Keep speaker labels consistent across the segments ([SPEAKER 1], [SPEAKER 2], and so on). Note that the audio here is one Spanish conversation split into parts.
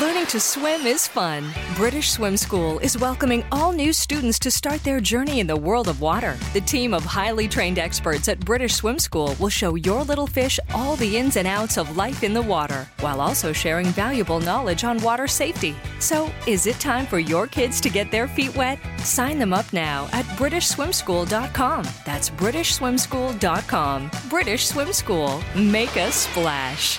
[SPEAKER 1] Learning to swim is fun. British Swim School is welcoming all new students to start their journey in the world of water. The team of highly trained experts at British Swim School will show your little fish all the ins and outs of life in the water, while also sharing valuable knowledge on water safety. So, is it time for your kids to get their feet wet? Sign them up now at BritishSwimSchool.com. That's BritishSwimSchool.com. British Swim School. Make a splash.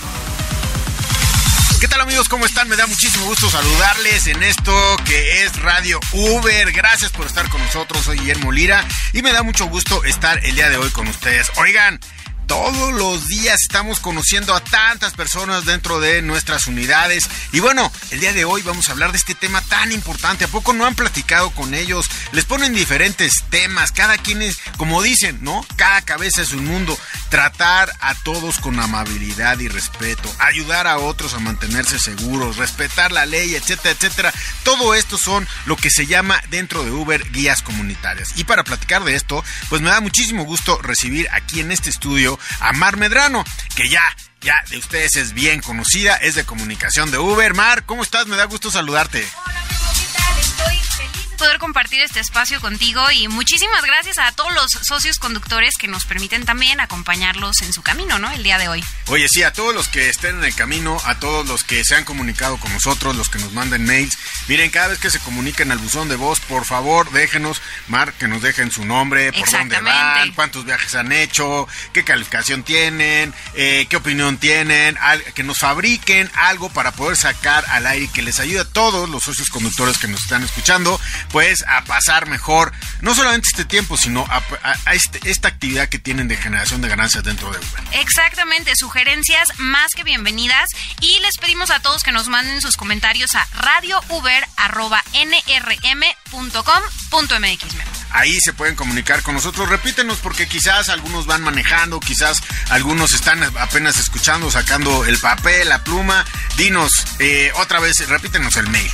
[SPEAKER 2] ¿Qué tal amigos? ¿Cómo están? Me da muchísimo gusto saludarles en esto que es Radio Uber. Gracias por estar con nosotros. Soy Guillermo Lira y me da mucho gusto estar el día de hoy con ustedes. Oigan, todos los días estamos conociendo a tantas personas dentro de nuestras unidades. Y bueno, el día de hoy vamos a hablar de este tema tan importante. ¿A poco no han platicado con ellos? Les ponen diferentes temas. Cada quien es, como dicen, ¿no? Cada cabeza es un mundo. Tratar a todos con amabilidad y respeto. Ayudar a otros a mantenerse seguros. Respetar la ley, etcétera, etcétera. Todo esto son lo que se llama dentro de Uber guías comunitarias. Y para platicar de esto, pues me da muchísimo gusto recibir aquí en este estudio a Mar Medrano, que ya, ya de ustedes es bien conocida, es de comunicación de Uber. Mar, ¿cómo estás? Me da gusto saludarte.
[SPEAKER 3] Hola, amigo, ¿qué tal? Estoy feliz poder compartir este espacio contigo y muchísimas gracias a todos los socios conductores que nos permiten también acompañarlos en su camino, ¿no? El día de hoy.
[SPEAKER 2] Oye, sí, a todos los que estén en el camino, a todos los que se han comunicado con nosotros, los que nos manden mails, miren, cada vez que se comuniquen al buzón de voz, por favor, déjenos, Mar, que nos dejen su nombre, por dónde van, cuántos viajes han hecho, qué calificación tienen, eh, qué opinión tienen, al, que nos fabriquen algo para poder sacar al aire y que les ayude a todos los socios conductores que nos están escuchando, pues a pasar mejor, no solamente este tiempo, sino a, este, esta actividad que tienen de generación de ganancias dentro de Uber.
[SPEAKER 3] Exactamente, sugerencias más que bienvenidas y les pedimos a todos que nos manden sus comentarios a radiouber.nrm.com.mx.
[SPEAKER 2] Ahí se pueden comunicar con nosotros. Repítenos porque quizás algunos van manejando, quizás algunos están apenas escuchando, sacando el papel, la pluma. Dinos eh, otra vez, repítenos el mail.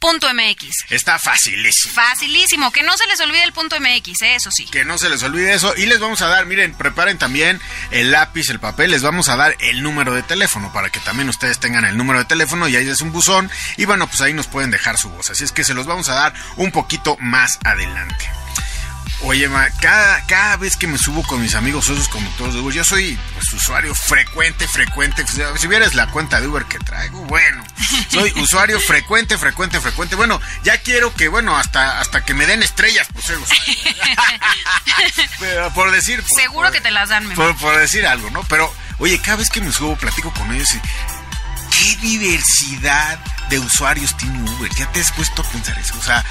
[SPEAKER 3] radiouber.nrm.com.mx.
[SPEAKER 2] Está facilísimo.
[SPEAKER 3] Facilísimo, que no se les olvide el punto MX, ¿eh? eso sí.
[SPEAKER 2] Que no se les olvide eso. Y les vamos a dar, miren, preparen también el lápiz, el papel, les vamos a dar el número de teléfono para que también ustedes tengan el número de teléfono y ahí es un buzón. Y bueno, pues ahí nos pueden dejar su voz. Así es que se los vamos a dar un poquito más adelante. Oye, ma, cada, cada vez que me subo con mis amigos socios conductores de Uber, yo soy pues, usuario frecuente, frecuente. Si vieras la cuenta de Uber que traigo, bueno, soy usuario frecuente, frecuente, frecuente. Bueno, ya quiero que, bueno, hasta, hasta que me den estrellas por ser usuario. Pero por decir. Por,
[SPEAKER 3] Seguro
[SPEAKER 2] por,
[SPEAKER 3] que te las dan, mi
[SPEAKER 2] por, por decir algo, ¿no? Pero, oye, cada vez que me subo, platico con ellos y. ¿Qué diversidad de usuarios tiene Uber? ¿Ya te has puesto a pensar eso? O sea,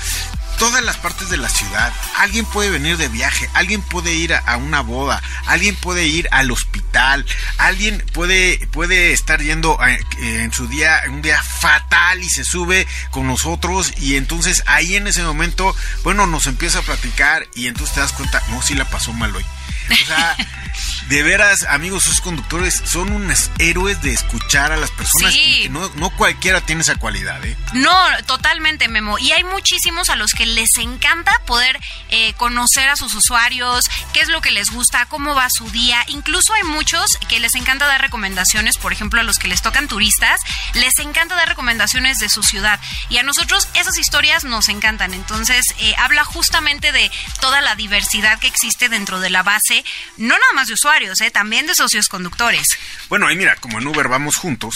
[SPEAKER 2] todas las partes de la ciudad. Alguien puede venir de viaje, alguien puede ir a, una boda, alguien puede ir al hospital, alguien puede, puede estar yendo a, en su día, un día fatal y se sube con nosotros y entonces ahí en ese momento, bueno, nos empieza a platicar y entonces te das cuenta, no, sí la pasó mal hoy. O sea, de veras, amigos, sus conductores son unos héroes de escuchar a las personas
[SPEAKER 3] Sí.
[SPEAKER 2] y que no, no cualquiera tiene esa cualidad, ¿eh?
[SPEAKER 3] No, totalmente, Memo. Y hay muchísimos a los que les encanta poder eh, conocer a sus usuarios, qué es lo que les gusta, cómo va su día. Incluso hay muchos que les encanta dar recomendaciones, por ejemplo, a los que les tocan turistas, les encanta dar recomendaciones de su ciudad. Y a nosotros esas historias nos encantan. Entonces, eh, habla justamente de toda la diversidad que existe dentro de la base, no nada más de usuarios, eh, también de socios conductores.
[SPEAKER 2] Bueno, y mira, como en Uber vamos juntos,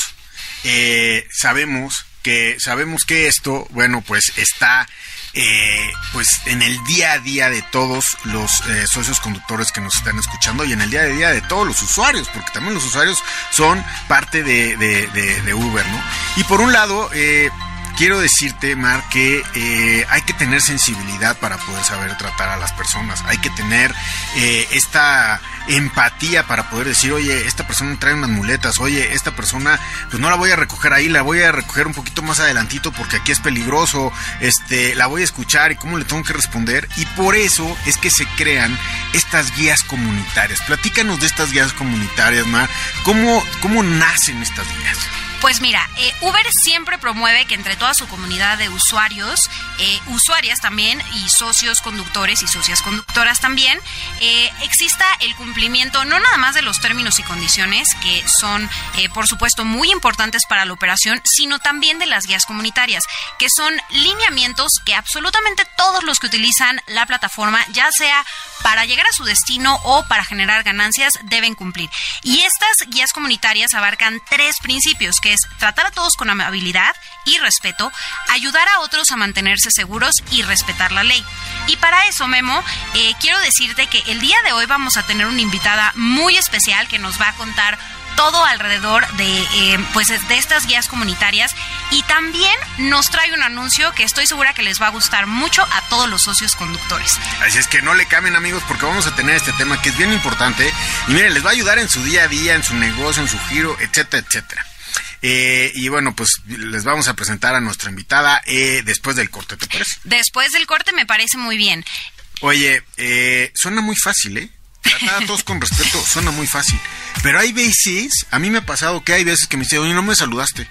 [SPEAKER 2] eh, sabemos que sabemos que esto, bueno, pues está eh, pues en el día a día de todos los socios conductores que nos están escuchando y en el día a día de todos los usuarios, porque también los usuarios son parte de, de, de, de Uber, ¿no? Y por un lado, eh, quiero decirte, Mar, que eh, hay que tener sensibilidad para poder saber tratar a las personas. Hay que tener eh, esta empatía para poder decir, oye, esta persona trae unas muletas, oye, esta persona, pues no la voy a recoger ahí, la voy a recoger un poquito más adelantito porque aquí es peligroso, este, la voy a escuchar y cómo le tengo que responder. Y por eso es que se crean estas guías comunitarias. Platícanos de estas guías comunitarias, Mar. ¿Cómo, cómo nacen estas guías?
[SPEAKER 3] Pues mira, eh, Uber siempre promueve que entre toda su comunidad de usuarios, eh, usuarias también y socios conductores y socias conductoras también, eh, exista el cumplimiento no nada más de los términos y condiciones que son, por supuesto, muy importantes para la operación, sino también de las guías comunitarias, que son lineamientos que absolutamente todos los que utilizan la plataforma, ya sea para llegar a su destino o para generar ganancias, deben cumplir. Y estas guías comunitarias abarcan tres principios, que tratar a todos con amabilidad y respeto, ayudar a otros a mantenerse seguros y respetar la ley. Y para eso, Memo, eh, quiero decirte que el día de hoy vamos a tener una invitada muy especial que nos va a contar todo alrededor de, eh, pues, de estas guías comunitarias y también nos trae un anuncio que estoy segura que les va a gustar mucho a todos los socios conductores.
[SPEAKER 2] Así es que no le cambien amigos porque vamos a tener este tema que es bien importante y miren, les va a ayudar en su día a día, en su negocio, en su giro, etcétera, etcétera. Eh, y bueno, pues les vamos a presentar a nuestra invitada eh, después del corte, ¿te parece?
[SPEAKER 3] Después del corte me parece muy bien.
[SPEAKER 2] Oye, eh, suena muy fácil, ¿eh? Tratar a todos con respeto suena muy fácil. Pero hay veces, a mí me ha pasado que hay veces que me dicen, oye, no me saludaste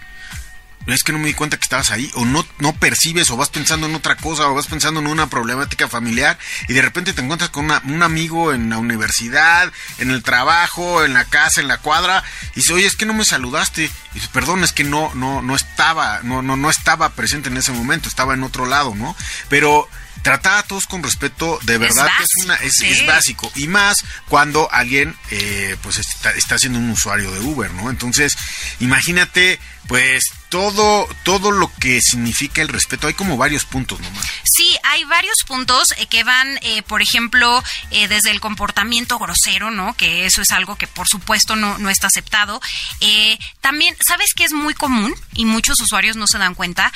[SPEAKER 2] es que no me di cuenta que estabas ahí, o no, no percibes, o vas pensando en otra cosa, o vas pensando en una problemática familiar, y de repente te encuentras con un amigo en la universidad, en el trabajo, en la casa, en la cuadra, y dice, oye, es que no me saludaste. Y dice, perdón, es que no, no, no estaba, no, no, no estaba presente en ese momento, estaba en otro lado, ¿no? Pero tratar a todos con respeto de verdad es, es, una, es, básico y más cuando alguien eh, pues está, está siendo un usuario de Uber no entonces imagínate pues todo, todo lo que significa el respeto, hay como varios puntos nomás.
[SPEAKER 3] Sí, hay varios puntos eh, que van, eh, por ejemplo, eh, desde el comportamiento grosero, ¿no? Que eso es algo que por supuesto no, no está aceptado. también, ¿sabes qué es muy común? Y muchos usuarios no se dan cuenta.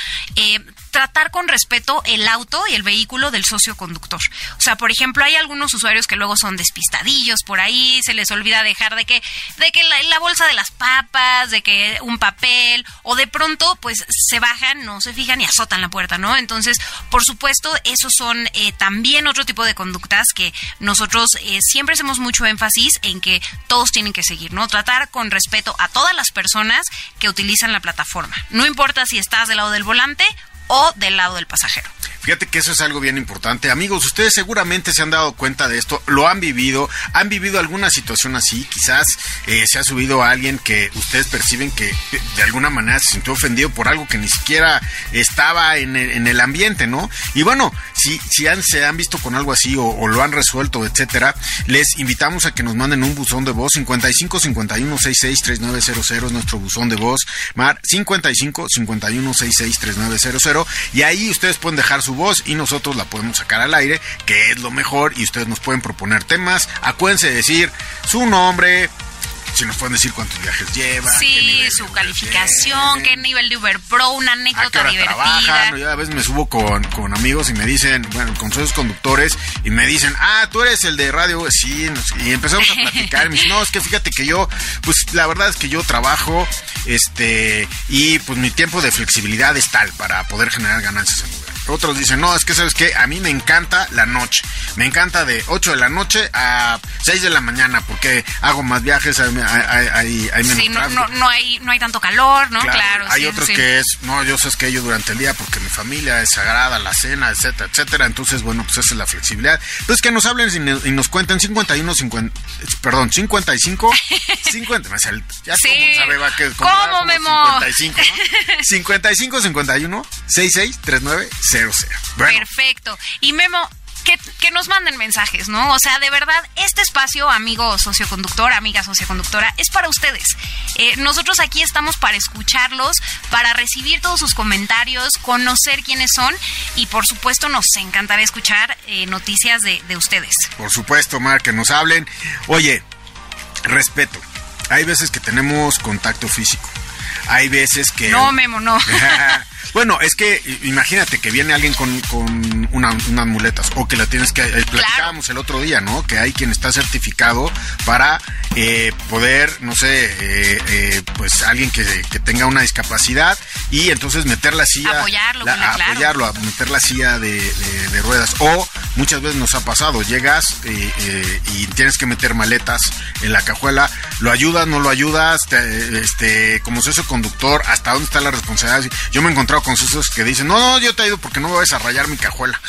[SPEAKER 3] Tratar con respeto el auto y el vehículo del socio conductor. O sea, por ejemplo, hay algunos usuarios que luego son despistadillos por ahí, se les olvida dejar de que, de que la bolsa de las papas, de que un papel, o de pronto pues se bajan, no se fijan y azotan la puerta, ¿no? Entonces, por supuesto, esos son eh, también otro tipo de conductas que nosotros eh, siempre hacemos mucho énfasis en que todos tienen que seguir, ¿no? Tratar con respeto a todas las personas que utilizan la plataforma. No importa si estás del lado del volante o del lado del pasajero.
[SPEAKER 2] Fíjate que eso es algo bien importante. Amigos, ustedes seguramente se han dado cuenta de esto, lo han vivido, han vivido alguna situación así, quizás eh, se ha subido a alguien que ustedes perciben que de alguna manera se sintió ofendido por algo que ni siquiera estaba en el, ambiente, ¿no? Y bueno, si, si han, se han visto con algo así o, lo han resuelto, etcétera, les invitamos a que nos manden un buzón de voz 55 51 66 3900 es nuestro buzón de voz, Mar 55 51 66 3900 y ahí ustedes pueden dejar su voz y nosotros la podemos sacar al aire, que es lo mejor, y ustedes nos pueden proponer temas. Acuérdense de decir su nombre, si nos pueden decir cuántos viajes lleva.
[SPEAKER 3] Sí, su calificación, qué nivel de Uber Pro, una anécdota divertida.
[SPEAKER 2] Yo a veces me subo con, amigos y me dicen, bueno, con sus conductores, y me dicen, ah, tú eres el de radio, sí, y empezamos a platicar. y me dicen, no, es que fíjate que yo, pues la verdad es que yo trabajo, este, y pues mi tiempo de flexibilidad es tal para poder generar ganancias en Uber. Otros dicen, no, es que sabes que a mí me encanta la noche. Me encanta de 8 de la noche a 6 de la mañana porque hago más viajes, hay, hay, hay menos
[SPEAKER 3] sí, no, no, hay, no hay tanto calor, ¿no? Claro.
[SPEAKER 2] hay otros que es, no, yo sé que yo durante el día porque mi familia es sagrada, la cena, etcétera, etcétera. Entonces, bueno, pues esa es la flexibilidad. Entonces, que nos hablen y, nos cuenten 51, 50, perdón, 55, 50, ya sí. sabe, va que
[SPEAKER 3] ¿Cómo, Memo?
[SPEAKER 2] 55, ¿no? 55, 51, 66, 39,
[SPEAKER 3] Perfecto. Y Memo, que, que, nos manden mensajes, ¿no? O sea, de verdad, este espacio, amigo socioconductor, amiga socioconductora, es para ustedes. Eh, nosotros aquí estamos para escucharlos, para recibir todos sus comentarios, conocer quiénes son y por supuesto nos encantará escuchar eh, noticias de, de ustedes.
[SPEAKER 2] Por supuesto, Mar, que nos hablen. Oye, respeto. Hay veces que tenemos contacto físico. Hay veces que...
[SPEAKER 3] No, Memo, no.
[SPEAKER 2] Bueno, es que imagínate que viene alguien con, con unas muletas o que la tienes que... Eh, platicábamos el otro día, ¿no? Que hay quien está certificado para eh, poder, no sé, eh, pues alguien que, tenga una discapacidad y entonces meter la silla...
[SPEAKER 3] Apoyarlo,
[SPEAKER 2] apoyarlo, a meter la silla de, ruedas. O muchas veces nos ha pasado, llegas y tienes que meter maletas en la cajuela, lo ayudas, no lo ayudas, este, como socio conductor, hasta dónde está la responsabilidad. Yo me he encontrado con socios que dicen, no, no, yo te ayudo porque no me vas a rayar mi cajuela.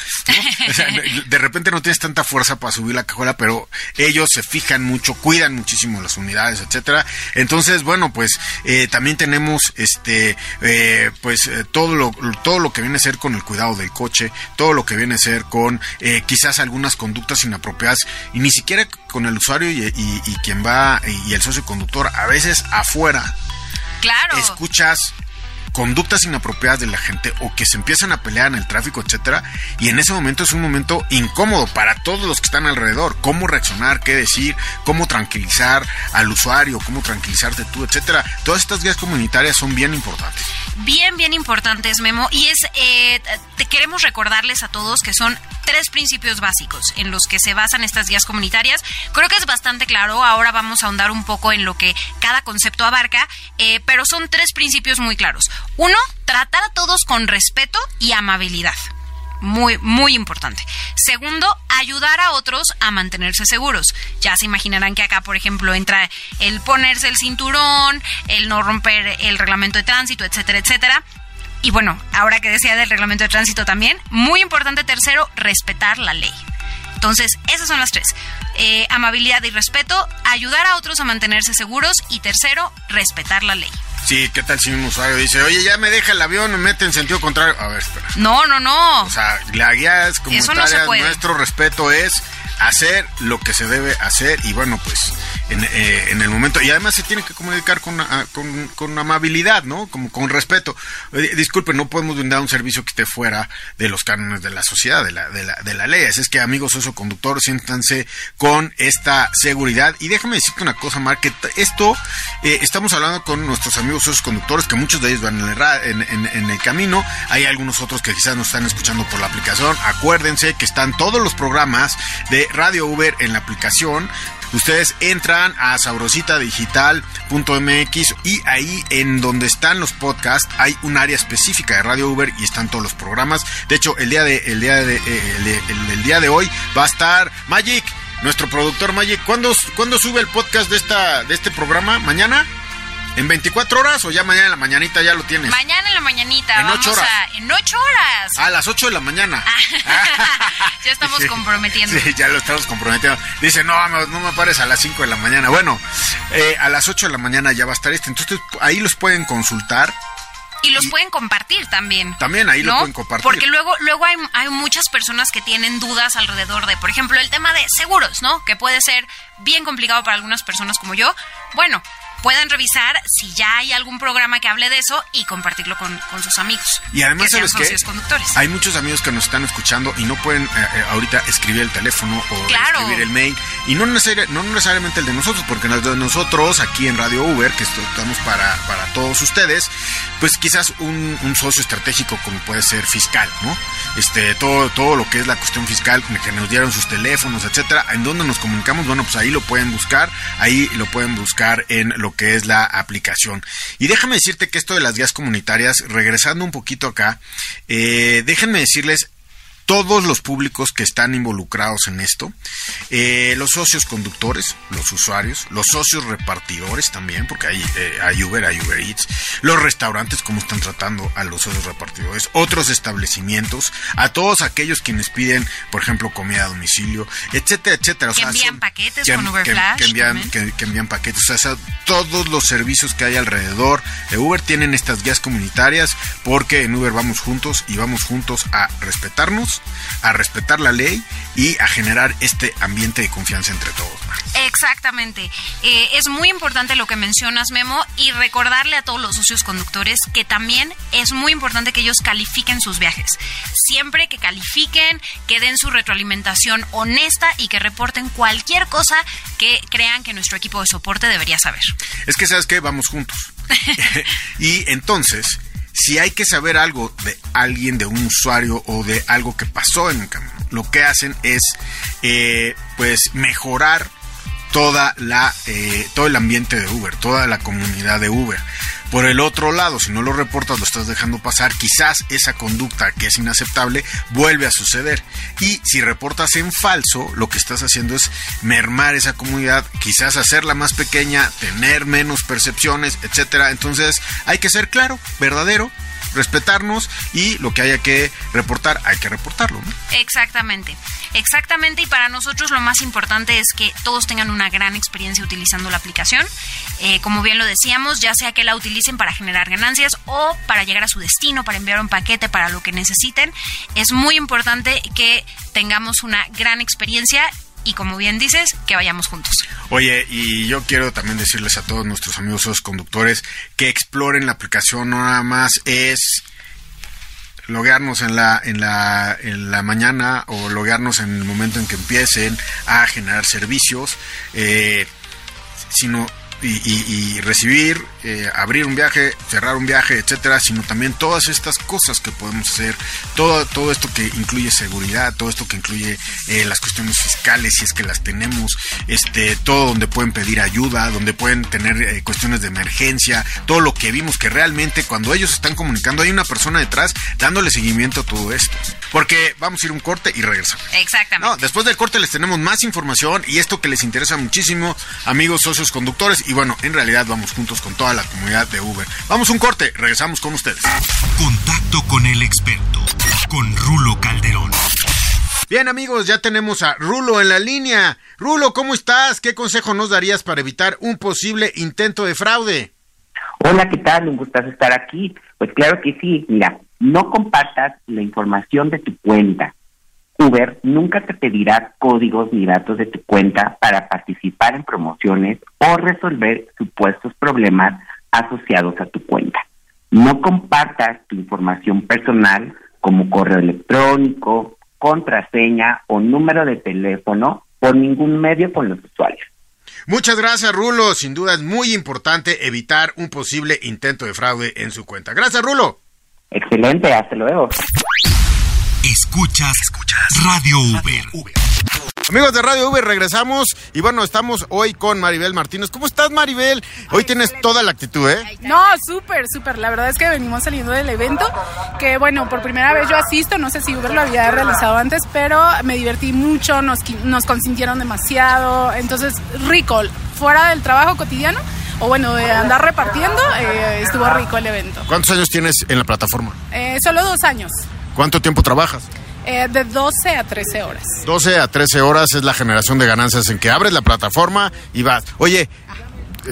[SPEAKER 2] de repente no tienes tanta fuerza para subir la cajuela, pero ellos se fijan mucho, cuidan muchísimo las unidades, etcétera. Entonces, bueno, pues eh, también tenemos este, eh, pues eh, todo lo todo lo que viene a ser con el cuidado del coche, todo lo que viene a ser con quizás algunas conductas inapropiadas y ni siquiera con el usuario y, y quien va y el socio conductor, a veces afuera.
[SPEAKER 3] Claro.
[SPEAKER 2] Escuchas conductas inapropiadas de la gente o que se empiezan a pelear en el tráfico, etcétera, y en ese momento es un momento incómodo para todos los que están alrededor, cómo reaccionar, qué decir, cómo tranquilizar al usuario, cómo tranquilizarte tú, etcétera. Todas estas guías comunitarias son bien importantes.
[SPEAKER 3] Bien, bien importantes, Memo, y es eh, queremos recordarles a todos que son tres principios básicos en los que se basan estas guías comunitarias. Creo que es bastante claro. Ahora vamos a ahondar un poco en lo que cada concepto abarca, eh, pero son tres principios muy claros. Uno, tratar a todos con respeto y amabilidad. Muy, muy importante. Segundo, ayudar a otros a mantenerse seguros. Ya se imaginarán que acá, por ejemplo, entra el ponerse el cinturón, el no romper el reglamento de tránsito, etcétera, etcétera. Y bueno, ahora que decía del reglamento de tránsito también, muy importante tercero, respetar la ley. Entonces, esas son las tres. Eh, amabilidad y respeto, ayudar a otros a mantenerse seguros y tercero, respetar la ley.
[SPEAKER 2] Sí, ¿qué tal si un usuario dice, oye, ya me deja el avión, me mete en sentido contrario? A ver, espera.
[SPEAKER 3] No, no, no.
[SPEAKER 2] O sea, la guía es como nuestro respeto es hacer lo que se debe hacer y bueno, pues eh, en, el momento, y además se tiene que comunicar con, ah, con, amabilidad, ¿no? Como con respeto. Eh, disculpe, no podemos brindar un servicio que esté fuera de los cánones de la sociedad, de la, de la, de la ley. Así es que amigos conductor siéntanse con esta seguridad. Y déjame decirte una cosa, Mark, que esto eh, estamos hablando con nuestros amigos conductores, que muchos de ellos van en el, en el camino. Hay algunos otros que quizás nos están escuchando por la aplicación. Acuérdense que están todos los programas de Radio Uber en la aplicación. Ustedes entran a sabrositadigital.mx y ahí en donde están los podcasts hay un área específica de Radio Uber y están todos los programas. De hecho, el día de el día de eh, el, día de hoy va a estar Magic, nuestro productor Magic. ¿Cuándo, ¿Cuándo sube el podcast de esta de este programa? ¿Mañana? ¿En 24 horas o ya mañana en la mañanita ya lo tienes?
[SPEAKER 3] Mañana en la mañanita.
[SPEAKER 2] En 8 horas.
[SPEAKER 3] en 8 horas.
[SPEAKER 2] A las 8 de la mañana.
[SPEAKER 3] ya estamos comprometiendo.
[SPEAKER 2] Sí, ya lo estamos comprometiendo. Dice, no, no, me pares a las 5 de la mañana. Bueno, eh, a las 8 de la mañana ya va a estar este. Entonces ahí los pueden consultar.
[SPEAKER 3] Y los pueden compartir también.
[SPEAKER 2] También ahí lo pueden compartir.
[SPEAKER 3] Porque luego, luego hay, hay muchas personas que tienen dudas alrededor de, por ejemplo, el tema de seguros, ¿no? Que puede ser bien complicado para algunas personas como yo. Bueno, puedan revisar si ya hay algún programa que hable de eso y compartirlo con, sus amigos.
[SPEAKER 2] Y además, ¿sabes qué? Hay muchos amigos que nos están escuchando y no pueden eh, eh, ahorita escribir el teléfono o escribir el mail. Y no, no necesariamente el de nosotros, porque el de nosotros aquí en Radio Uber, que estamos para, para todos ustedes, pues quizás un, un, socio estratégico como puede ser fiscal, ¿no? Este, todo, todo lo que es la cuestión fiscal, que nos dieron sus teléfonos, etcétera, en dónde nos comunicamos, bueno, pues ahí lo pueden buscar, ahí lo pueden buscar en lo que es la aplicación. Y déjame decirte que esto de las guías comunitarias, regresando un poquito acá, eh, déjenme decirles todos los públicos que están involucrados en esto, eh, los socios conductores, los usuarios, los socios repartidores también, porque hay, eh, hay Uber, hay Uber Eats, los restaurantes, cómo están tratando a los socios repartidores, otros establecimientos, a todos aquellos quienes piden, por ejemplo, comida a domicilio, etcétera, etcétera.
[SPEAKER 3] que envían paquetes con Uber Flash.
[SPEAKER 2] Que, envían, que, envían paquetes, o sea, todos los servicios que hay alrededor de Uber tienen estas guías comunitarias, porque en Uber vamos juntos y vamos juntos a respetarnos a respetar la ley y a generar este ambiente de confianza entre todos.
[SPEAKER 3] Exactamente. Eh, es muy importante lo que mencionas, Memo, y recordarle a todos los socios conductores que también es muy importante que ellos califiquen sus viajes. Siempre que califiquen, que den su retroalimentación honesta y que reporten cualquier cosa que crean que nuestro equipo de soporte debería saber.
[SPEAKER 2] Es que, ¿sabes qué? Vamos juntos. y entonces si hay que saber algo de alguien, de un usuario o de algo que pasó en el camino, lo que hacen es eh, pues mejorar toda la, eh, todo el ambiente de Uber, toda la comunidad de Uber. Por el otro lado, si no lo reportas, lo estás dejando pasar, quizás esa conducta que es inaceptable vuelve a suceder. Y si reportas en falso, lo que estás haciendo es mermar esa comunidad, quizás hacerla más pequeña, tener menos percepciones, etcétera. Entonces, hay que ser claro, verdadero, respetarnos y lo que haya que reportar, hay que reportarlo.
[SPEAKER 3] Exactamente, exactamente. Y para nosotros lo más importante es que todos tengan una gran experiencia utilizando la aplicación. Eh, como bien lo decíamos, ya sea que la utilicen para generar ganancias o para llegar a su destino, para enviar un paquete, para lo que necesiten, es muy importante que tengamos una gran experiencia y como bien dices, que vayamos juntos.
[SPEAKER 2] Oye, y yo quiero también decirles a todos nuestros amigos conductores que exploren la aplicación, no nada más es loguearnos en la, en la, en la mañana o loguearnos en el momento en que empiecen a generar servicios, eh, sino y, recibir, eh, abrir un viaje, cerrar un viaje, etcétera, sino también todas estas cosas que podemos hacer, todo, todo esto que incluye seguridad, todo esto que incluye eh, las cuestiones fiscales, si es que las tenemos, este, todo donde pueden pedir ayuda, donde pueden tener eh, cuestiones de emergencia, todo lo que vimos que realmente cuando ellos están comunicando hay una persona detrás dándole seguimiento a todo esto. Porque vamos a ir un corte y regresamos.
[SPEAKER 3] Exactamente.
[SPEAKER 2] No, después del corte les tenemos más información y esto que les interesa muchísimo, amigos socios conductores y bueno, en realidad vamos juntos con toda la comunidad de Uber. Vamos un corte, regresamos con ustedes.
[SPEAKER 4] Contacto con el experto, con Rulo Calderón.
[SPEAKER 2] Bien amigos, ya tenemos a Rulo en la línea. Rulo, ¿cómo estás? ¿Qué consejo nos darías para evitar un posible intento de fraude?
[SPEAKER 5] Hola, ¿qué tal? Un gustazo estar aquí. Pues claro que sí, mira, no compartas la información de tu cuenta Uber nunca te pedirá códigos ni datos de tu cuenta para participar en promociones o resolver supuestos problemas asociados a tu cuenta. No compartas tu información personal como correo electrónico, contraseña o número de teléfono por ningún medio con los usuarios.
[SPEAKER 2] Muchas gracias, Rulo. Sin duda es muy importante evitar un posible intento de fraude en su cuenta. Gracias, Rulo.
[SPEAKER 5] Excelente, hasta luego.
[SPEAKER 4] Escuchas, Escuchas Radio Uber.
[SPEAKER 2] Amigos de Radio Uber, regresamos y bueno, estamos hoy con Maribel Martínez. ¿Cómo estás, Maribel? Hoy tienes toda la actitud, ¿eh?
[SPEAKER 6] No, súper, súper. La verdad es que venimos saliendo del evento, que bueno, por primera vez yo asisto, no sé si Uber lo había realizado antes, pero me divertí mucho, nos, nos consintieron demasiado, entonces rico, fuera del trabajo cotidiano o bueno, de andar repartiendo, eh, estuvo rico el evento.
[SPEAKER 2] ¿Cuántos años tienes en la plataforma?
[SPEAKER 6] Eh, solo dos años.
[SPEAKER 2] ¿Cuánto tiempo trabajas?
[SPEAKER 6] Eh, de 12 a 13 horas.
[SPEAKER 2] 12 a 13 horas es la generación de ganancias en que abres la plataforma y vas. Oye,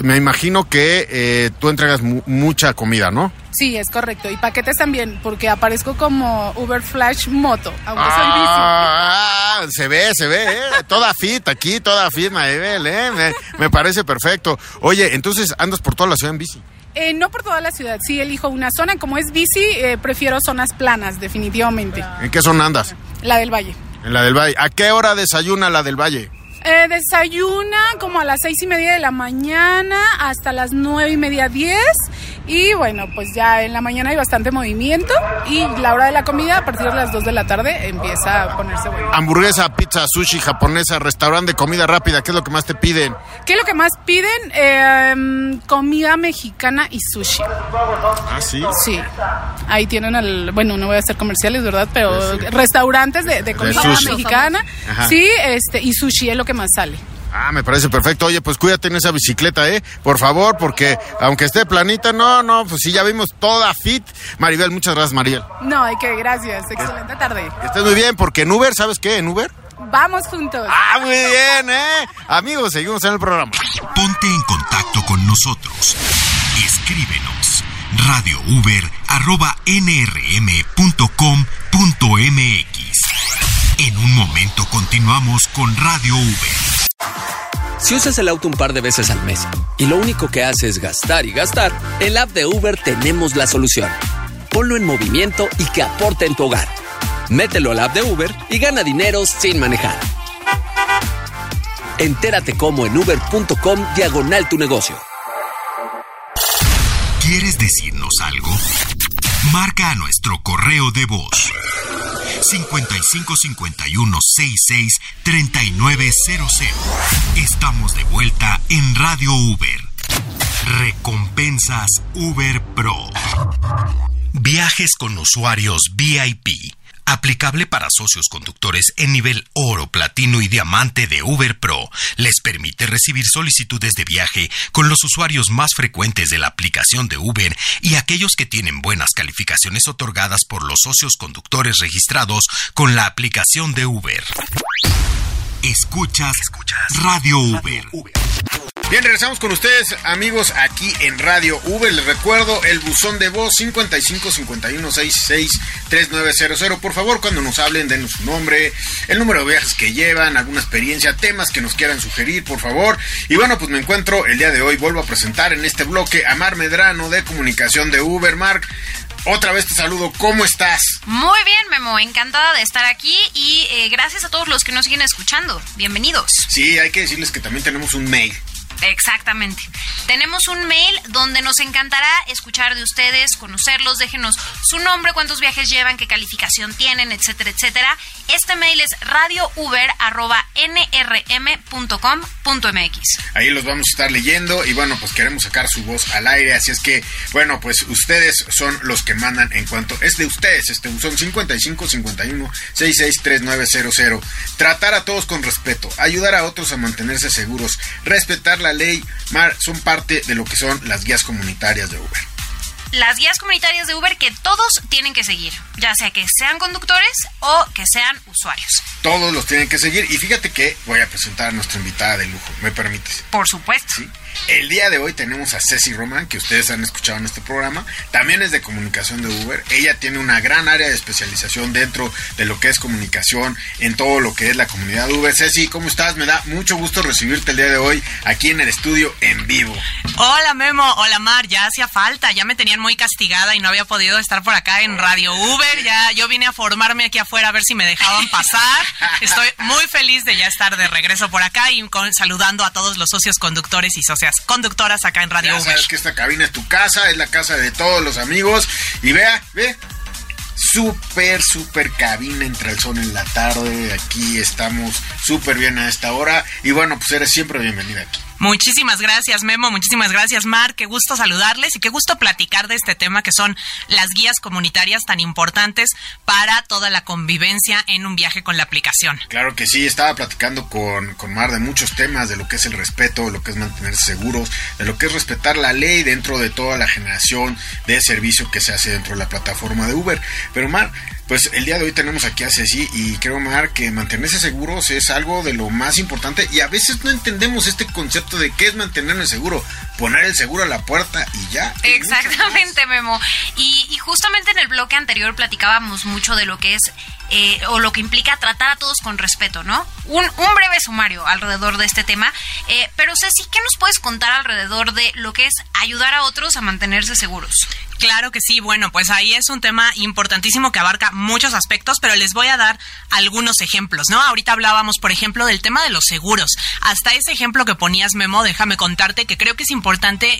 [SPEAKER 2] me imagino que eh, tú entregas mucha comida, ¿no?
[SPEAKER 6] Sí, es correcto. Y paquetes también, porque aparezco como Uber Flash Moto.
[SPEAKER 2] Ah, se ve, se ve, ¿eh? Toda fit aquí, toda fit, Maebel, ¿eh? Me, me parece perfecto. Oye, entonces andas por toda la ciudad en bici.
[SPEAKER 6] Eh, no por toda la ciudad, sí elijo una zona. Como es bici, eh, prefiero zonas planas, definitivamente.
[SPEAKER 2] ¿En qué zona andas?
[SPEAKER 6] La del Valle.
[SPEAKER 2] En la del Valle. ¿A qué hora desayuna la del Valle?
[SPEAKER 6] Eh, desayuna como a las seis y media de la mañana hasta las nueve y media, diez. Y bueno, pues ya en la mañana hay bastante movimiento y la hora de la comida a partir de las 2 de la tarde empieza a ponerse bueno.
[SPEAKER 2] Hamburguesa, pizza, sushi, japonesa, restaurante de comida rápida, ¿qué es lo que más te piden?
[SPEAKER 6] ¿Qué es lo que más piden? Em, comida mexicana y sushi.
[SPEAKER 2] ¿Ah, sí?
[SPEAKER 6] Sí. Ahí tienen el, bueno, no voy a hacer comerciales, ¿verdad? Pero restaurantes de, comida mexicana. Sí, este, y sushi es lo que más sale.
[SPEAKER 2] Ah, me parece perfecto. Oye, pues cuídate en esa bicicleta, ¿eh? Por favor, porque aunque esté planita, no, no, pues sí, ya vimos toda fit. Maribel, muchas gracias, Maribel.
[SPEAKER 6] No, hay que, gracias. Excelente tarde.
[SPEAKER 2] Que estés muy bien, porque en Uber, ¿sabes qué? En Uber.
[SPEAKER 6] Vamos juntos.
[SPEAKER 2] Ah, muy bien, ¿eh? Amigos, seguimos en el programa.
[SPEAKER 4] Ponte en contacto con nosotros. Escríbenos radiouber.nrm.com.mx. En un momento continuamos con Radio Uber.
[SPEAKER 7] Si usas el auto un par de veces al mes y lo único que hace es gastar y gastar, en la app de Uber tenemos la solución. Ponlo en movimiento y que aporte en tu hogar. Mételo al app de Uber y gana dinero sin manejar. Entérate cómo en uber.com diagonal tu negocio.
[SPEAKER 4] ¿Quieres decirnos algo? Marca a nuestro correo de voz 5551 66 3900. Estamos de vuelta en Radio Uber. Recompensas Uber Pro. Viajes con usuarios VIP aplicable para socios conductores en nivel oro, platino y diamante de Uber Pro. Les permite recibir solicitudes de viaje con los usuarios más frecuentes de la aplicación de Uber y aquellos que tienen buenas calificaciones otorgadas por los socios conductores registrados con la aplicación de Uber. Escuchas, Radio Uber.
[SPEAKER 2] Bien, regresamos con ustedes, amigos, aquí en Radio V. Les recuerdo el buzón de voz 55 51 66 3900. Por favor, cuando nos hablen, denos su nombre, el número de viajes que llevan, alguna experiencia, temas que nos quieran sugerir, por favor. Y bueno, pues me encuentro el día de hoy, vuelvo a presentar en este bloque a Mar Medrano de Comunicación de Uber. Mark, otra vez te saludo, ¿cómo estás?
[SPEAKER 3] Muy bien, Memo, encantada de estar aquí y eh, gracias a todos los que nos siguen escuchando. Bienvenidos.
[SPEAKER 2] Sí, hay que decirles que también tenemos un mail
[SPEAKER 3] Exactamente. Tenemos un mail donde nos encantará escuchar de ustedes, conocerlos, déjenos su nombre, cuántos viajes llevan, qué calificación tienen, etcétera, etcétera. Este mail es radiouber.nrm.com.mx.
[SPEAKER 2] Ahí los vamos a estar leyendo y bueno, pues queremos sacar su voz al aire, así es que, bueno, pues ustedes son los que mandan en cuanto es de ustedes, este son 55 51 66 3900. Tratar a todos con respeto, ayudar a otros a mantenerse seguros, respetar la ley, Mar, son parte de lo que son las guías comunitarias de Uber.
[SPEAKER 3] Las guías comunitarias de Uber que todos tienen que seguir, ya sea que sean conductores o que sean usuarios.
[SPEAKER 2] Todos los tienen que seguir y fíjate que voy a presentar a nuestra invitada de lujo, ¿me permites?
[SPEAKER 3] Por supuesto.
[SPEAKER 2] Sí. El día de hoy tenemos a Ceci Roman, que ustedes han escuchado en este programa. También es de comunicación de Uber. Ella tiene una gran área de especialización dentro de lo que es comunicación en todo lo que es la comunidad Uber. Ceci, ¿cómo estás? Me da mucho gusto recibirte el día de hoy aquí en el estudio en vivo.
[SPEAKER 8] Hola Memo, hola Mar, ya hacía falta, ya me tenían muy castigada y no había podido estar por acá en Radio Uber. Ya yo vine a formarme aquí afuera a ver si me dejaban pasar. Estoy muy feliz de ya estar de regreso por acá y con, saludando a todos los socios conductores y conductoras acá en Radio
[SPEAKER 2] ya Sabes que esta cabina es tu casa, es la casa de todos los amigos. Y vea, ve, súper, súper cabina entre el sol en la tarde. Aquí estamos súper bien a esta hora. Y bueno, pues eres siempre bienvenida aquí.
[SPEAKER 8] Muchísimas gracias, Memo. Muchísimas gracias, Mar. Qué gusto saludarles y qué gusto platicar de este tema que son las guías comunitarias tan importantes para toda la convivencia en un viaje con la aplicación.
[SPEAKER 2] Claro que sí, estaba platicando con, con Mar de muchos temas, de lo que es el respeto, de lo que es mantenerse seguros, de lo que es respetar la ley dentro de toda la generación de servicio que se hace dentro de la plataforma de Uber. Pero Mar, pues el día de hoy tenemos aquí a Ceci y creo, Mar, que mantenerse seguros es algo de lo más importante y a veces no entendemos este concepto de qué es mantenerme seguro. Poner el seguro a la puerta y ya.
[SPEAKER 3] Exactamente, Memo. Y, y justamente en el bloque anterior platicábamos mucho de lo que es eh, o lo que implica tratar a todos con respeto, ¿no? Un, un breve sumario alrededor de este tema. Eh, pero Ceci, ¿qué nos puedes contar alrededor de lo que es ayudar a otros a mantenerse seguros?
[SPEAKER 8] Claro que sí, bueno, pues ahí es un tema importantísimo que abarca muchos aspectos, pero les voy a dar algunos ejemplos, ¿no? Ahorita hablábamos, por ejemplo, del tema de los seguros. Hasta ese ejemplo que ponías, Memo, déjame contarte que creo que es importante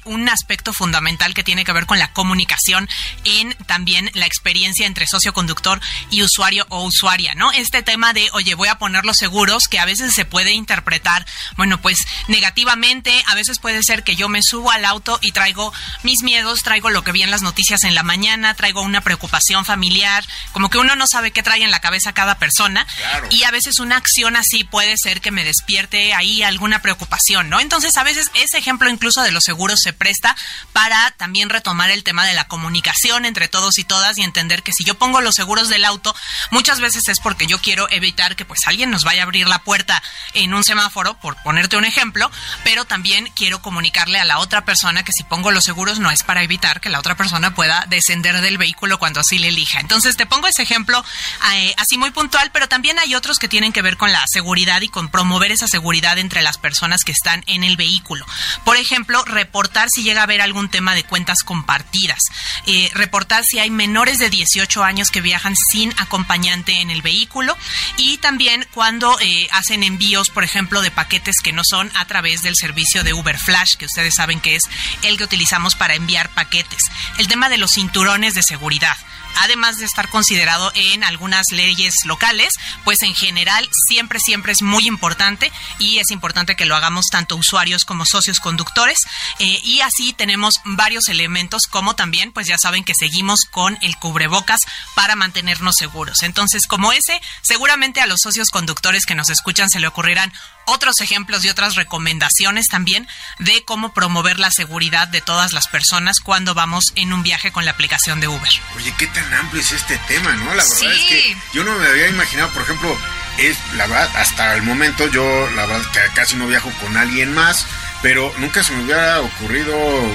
[SPEAKER 8] un aspecto fundamental que tiene que ver con la comunicación en también la experiencia entre socio conductor y usuario o usuaria, ¿no? Este tema de, oye, voy a poner los seguros, que a veces se puede interpretar, bueno, pues negativamente, a veces puede ser que yo me subo al auto y traigo mis miedos, traigo lo que vi en las noticias en la mañana, traigo una preocupación familiar, como que uno no sabe qué trae en la cabeza cada persona
[SPEAKER 2] Claro.
[SPEAKER 8] y a veces una acción así puede ser que me despierte ahí alguna preocupación, ¿no? Entonces a veces ese ejemplo incluso de los seguros se presta para también retomar el tema de la comunicación entre todos y todas y entender que si yo pongo los seguros del auto, muchas veces es porque yo quiero evitar que pues alguien nos vaya a abrir la puerta en un semáforo, por ponerte un ejemplo, pero también quiero comunicarle a la otra persona que si pongo los seguros no es para evitar que la otra persona pueda descender del vehículo cuando así le elija. Entonces te pongo ese ejemplo eh, así muy puntual, pero también hay otros que tienen que ver con la seguridad y con promover esa seguridad entre las personas que están en el vehículo. Por ejemplo, reportar si llega a haber algún tema de cuentas compartidas, eh, reportar si hay menores de 18 años que viajan sin acompañante en el vehículo y también cuando eh, hacen envíos, por ejemplo, de paquetes que no son a través del servicio de Uber Flash, que ustedes saben que es el que utilizamos para enviar paquetes. El el tema de los cinturones de seguridad además de estar considerado en algunas leyes locales, pues en general siempre, siempre es muy importante y es importante que lo hagamos tanto usuarios como socios conductores. Eh, y así tenemos varios elementos como también, pues ya saben que seguimos con el cubrebocas para mantenernos seguros. Entonces, como ese, seguramente a los socios conductores que nos escuchan se le ocurrirán otros ejemplos y otras recomendaciones también de cómo promover la seguridad de todas las personas cuando vamos en un viaje con la aplicación de Uber.
[SPEAKER 2] Oye, qué tan amplio es este tema, ¿no? La verdad es que yo no me había imaginado, por ejemplo, es la verdad, hasta el momento yo la verdad que casi no viajo con alguien más, pero nunca se me hubiera ocurrido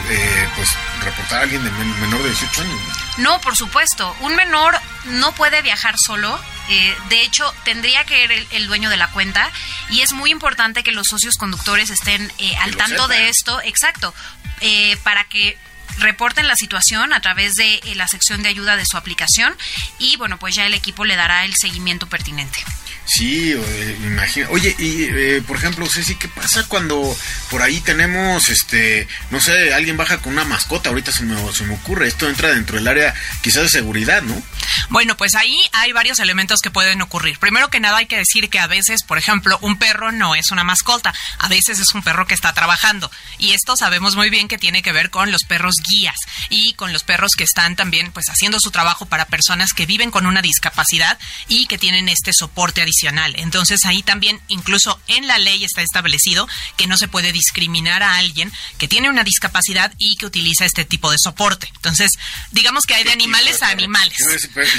[SPEAKER 2] eh, pues reportar a alguien de menor de 18 años.
[SPEAKER 3] No, por supuesto, un menor no puede viajar solo eh, de hecho, tendría que ir el, dueño de la cuenta y es muy importante que los socios conductores estén eh, al tanto de esto, exacto, eh, para que reporten la situación a través de la sección de ayuda de su aplicación y bueno, pues ya el equipo le dará el seguimiento pertinente.
[SPEAKER 2] Sí, eh, imagino. Oye, y eh, por ejemplo, Ceci, ¿qué pasa cuando por ahí tenemos, este, no sé, alguien baja con una mascota? Ahorita se me, se me ocurre, esto entra dentro del área quizás de seguridad, ¿no?
[SPEAKER 8] Bueno, pues ahí hay varios elementos que pueden ocurrir. Primero que nada hay que decir que a veces, por ejemplo, un perro no es una mascota, a veces es un perro que está trabajando. Y esto sabemos muy bien que tiene que ver con los perros guías y con los perros que están también pues haciendo su trabajo para personas que viven con una discapacidad y que tienen este soporte adicional entonces ahí también, incluso en la ley está establecido que no se puede discriminar a alguien que tiene una discapacidad y que utiliza este tipo de soporte. Entonces, digamos que hay de animales a animales.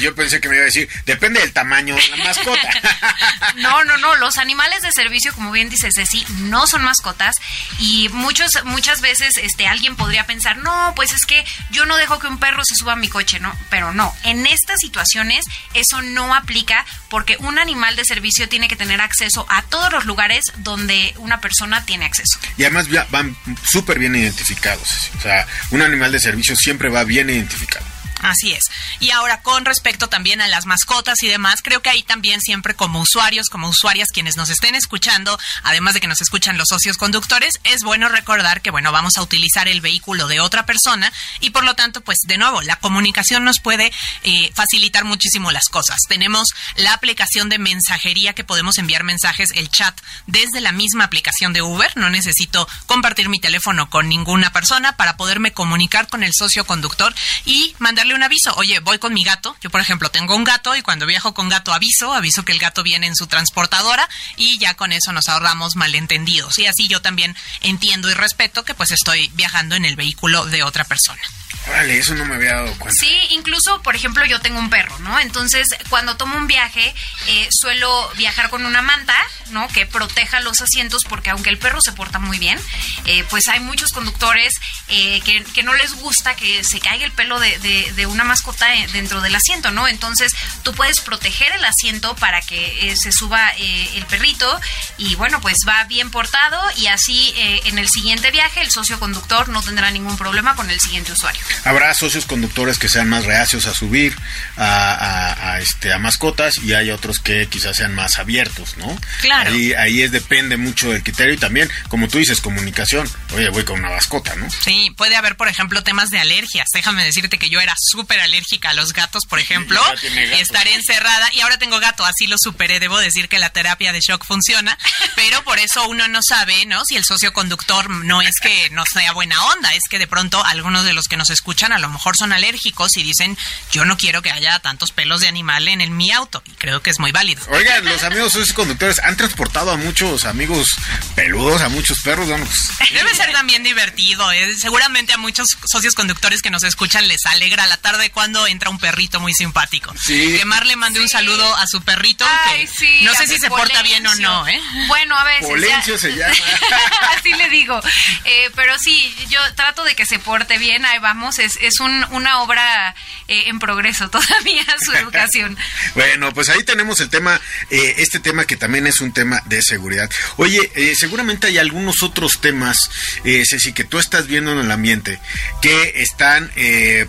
[SPEAKER 2] Yo pensé que me iba a decir, depende del tamaño de la mascota.
[SPEAKER 3] no, no, no, los animales de servicio, como bien dices, sí, no son mascotas y muchos, muchas veces este, alguien podría pensar, no, pues es que yo no dejo que un perro se suba a mi coche, ¿no? Pero no, en estas situaciones eso no aplica porque un animal de servicio tiene que tener acceso a todos los lugares donde una persona tiene acceso.
[SPEAKER 2] Y además van súper bien identificados. O sea, un animal de servicio siempre va bien identificado.
[SPEAKER 8] Así es. Y ahora con respecto también a las mascotas y demás, creo que ahí también siempre como usuarios, como usuarias quienes nos estén escuchando, además de que nos escuchan los socios conductores, es bueno recordar que bueno, vamos a utilizar el vehículo de otra persona y por lo tanto, pues de nuevo, la comunicación nos puede eh, facilitar muchísimo las cosas. Tenemos la aplicación de mensajería que podemos enviar mensajes, el chat, desde la misma aplicación de Uber. No necesito compartir mi teléfono con ninguna persona para poderme comunicar con el socio conductor y mandarle un aviso. Oye, voy con mi gato. Yo, por ejemplo, tengo un gato y cuando viajo con gato aviso, aviso que el gato viene en su transportadora y ya con eso nos ahorramos malentendidos. Y así yo también entiendo y respeto que pues estoy viajando en el vehículo de otra persona.
[SPEAKER 2] Vale, eso no me había dado cuenta.
[SPEAKER 3] Sí, incluso, por ejemplo, yo tengo un perro, ¿no? Entonces, cuando tomo un viaje, eh, suelo viajar con una manta, ¿no? Que proteja los asientos, porque aunque el perro se porta muy bien, eh, pues hay muchos conductores eh, que, que, no les gusta que se caiga el pelo de, de, una mascota dentro del asiento, ¿no? Entonces, tú puedes proteger el asiento para que se suba el perrito y, bueno, pues va bien portado y así en el siguiente viaje el socio conductor no tendrá ningún problema con el siguiente usuario.
[SPEAKER 2] Habrá socios conductores que sean más reacios a subir a, este, a mascotas y hay otros que quizás sean más abiertos, ¿no?
[SPEAKER 8] Claro.
[SPEAKER 2] Ahí, ahí es, depende mucho del criterio y también, como tú dices, comunicación. Oye, voy con una mascota, ¿no?
[SPEAKER 8] Sí, puede haber, por ejemplo, temas de alergias. Déjame decirte que yo era súper alérgica a los gatos, por ejemplo, y estaré encerrada y ahora tengo gato, así lo superé. Debo decir que la terapia de shock funciona, pero por eso uno no sabe, ¿no? Si el socio conductor no es que no sea buena onda, es que de pronto algunos de los que nos escuchan a lo mejor son alérgicos y dicen, yo no quiero que haya tantos pelos de animal en el, mi auto. Y creo que es muy válido.
[SPEAKER 2] Oigan, los amigos socios conductores han transportado a muchos amigos peludos, a muchos perros. Pues,
[SPEAKER 8] Debe ser también divertido. ¿eh? Seguramente a muchos socios conductores que nos escuchan les alegra la tarde cuando entra un perrito muy simpático.
[SPEAKER 2] Sí.
[SPEAKER 8] Que Mar le mande un saludo a su perrito. que no sé si se porta bien o no. ¿eh?
[SPEAKER 3] Bueno, a veces.
[SPEAKER 2] Polencio se llama.
[SPEAKER 3] Así le digo. Eh, pero sí, yo trato de que se porte bien. Ahí vamos es, es un, una obra eh, en progreso todavía su educación.
[SPEAKER 2] bueno, pues ahí tenemos el tema, eh, este tema que también es un tema de seguridad. Oye, eh, seguramente hay algunos otros temas, Ceci, que tú estás viendo en el ambiente, que están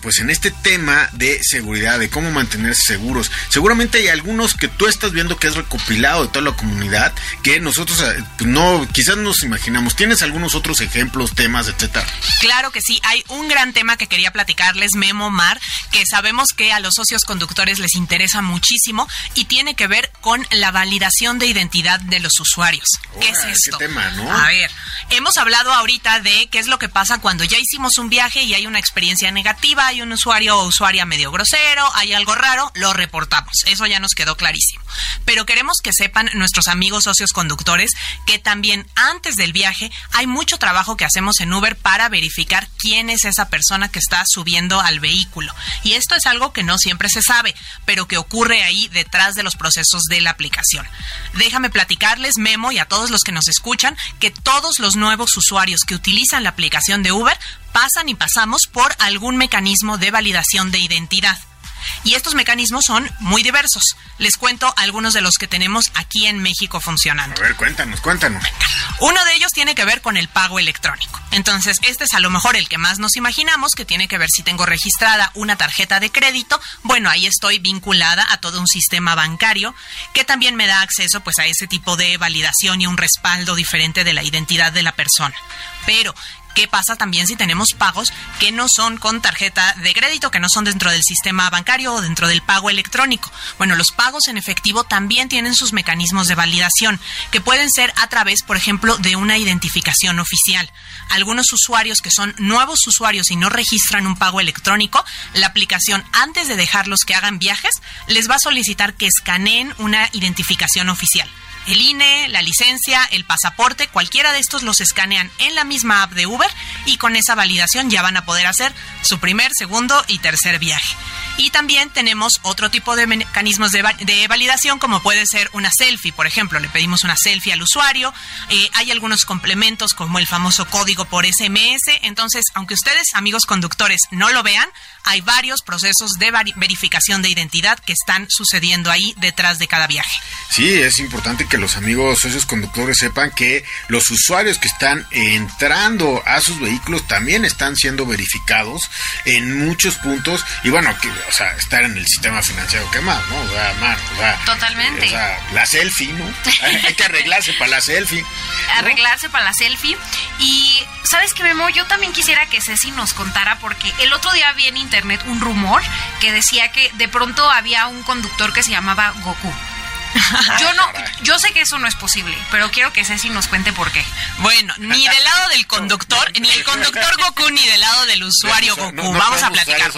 [SPEAKER 2] pues en este tema de seguridad, de cómo mantenerse seguros. Seguramente hay algunos que tú estás viendo que es recopilado de toda la comunidad que nosotros eh, no, quizás nos imaginamos. ¿Tienes algunos otros ejemplos, temas, etcétera?
[SPEAKER 8] Claro que sí. Hay un gran tema que quería platicarles, Memo Mar, que sabemos que a los socios conductores les interesa muchísimo y tiene que ver con la validación de identidad de los usuarios. ¿Qué es esto?
[SPEAKER 2] tema, ¿no?
[SPEAKER 8] A ver, hemos hablado ahorita de qué es lo que pasa cuando ya hicimos un viaje y hay una experiencia negativa, hay un usuario o usuaria medio grosero, hay algo raro, lo reportamos. Eso ya nos quedó clarísimo. Pero queremos que sepan nuestros amigos socios conductores que también antes del viaje hay mucho trabajo que hacemos en Uber para verificar quién es esa persona que está subiendo al vehículo. Y esto es algo que no siempre se sabe, pero que ocurre ahí detrás de los procesos de la aplicación. Déjame platicarles, Memo, y a todos los que nos escuchan, que todos los nuevos usuarios que utilizan la aplicación de Uber pasan y pasamos por algún mecanismo de validación de identidad. Y estos mecanismos son muy diversos. Les cuento algunos de los que tenemos aquí en México funcionando.
[SPEAKER 2] A ver, cuéntanos, cuéntanos.
[SPEAKER 8] Uno de ellos tiene que ver con el pago electrónico. Entonces, este es a lo mejor el que más nos imaginamos, que tiene que ver si tengo registrada una tarjeta de crédito. Bueno, ahí estoy vinculada a todo un sistema bancario que también me da acceso pues a ese tipo de validación y un respaldo diferente de la identidad de la persona. Pero ¿Qué pasa también si tenemos pagos que no son con tarjeta de crédito, que no son dentro del sistema bancario o dentro del pago electrónico? Bueno, los pagos en efectivo también tienen sus mecanismos de validación, que pueden ser a través, por ejemplo, de una identificación oficial. Algunos usuarios que son nuevos usuarios y no registran un pago electrónico, la aplicación, antes de dejarlos que hagan viajes, les va a solicitar que escaneen una identificación oficial el INE, la licencia, el pasaporte, cualquiera de estos los escanean en la misma app de Uber y con esa validación ya van a poder hacer su primer, segundo y tercer viaje. Y también tenemos otro tipo de mecanismos de, validación, como puede ser una selfie, por ejemplo. Le pedimos una selfie al usuario. Eh, hay algunos complementos, como el famoso código por SMS. Entonces, aunque ustedes, amigos conductores, no lo vean, hay varios procesos de verificación de identidad que están sucediendo ahí detrás de cada viaje.
[SPEAKER 2] Sí, es importante que los amigos socios conductores sepan que los usuarios que están entrando a sus vehículos también están siendo verificados en muchos puntos. Y bueno, que o sea, estar en el sistema financiero, ¿qué más, no? O sea, Mar, o sea,
[SPEAKER 3] Totalmente.
[SPEAKER 2] O sea, la selfie, ¿no? Hay, que arreglarse para la selfie.
[SPEAKER 3] Arreglarse para la selfie. Y, ¿sabes qué, Memo? Yo también quisiera que Ceci nos contara, porque el otro día vi en internet un rumor que decía que de pronto había un conductor que se llamaba Goku. Yo no, yo sé que eso no es posible, pero quiero que Ceci nos cuente por qué.
[SPEAKER 8] Bueno, ni del lado del conductor, ni el conductor Goku, ni del lado del usuario Goku. Vamos a platicar.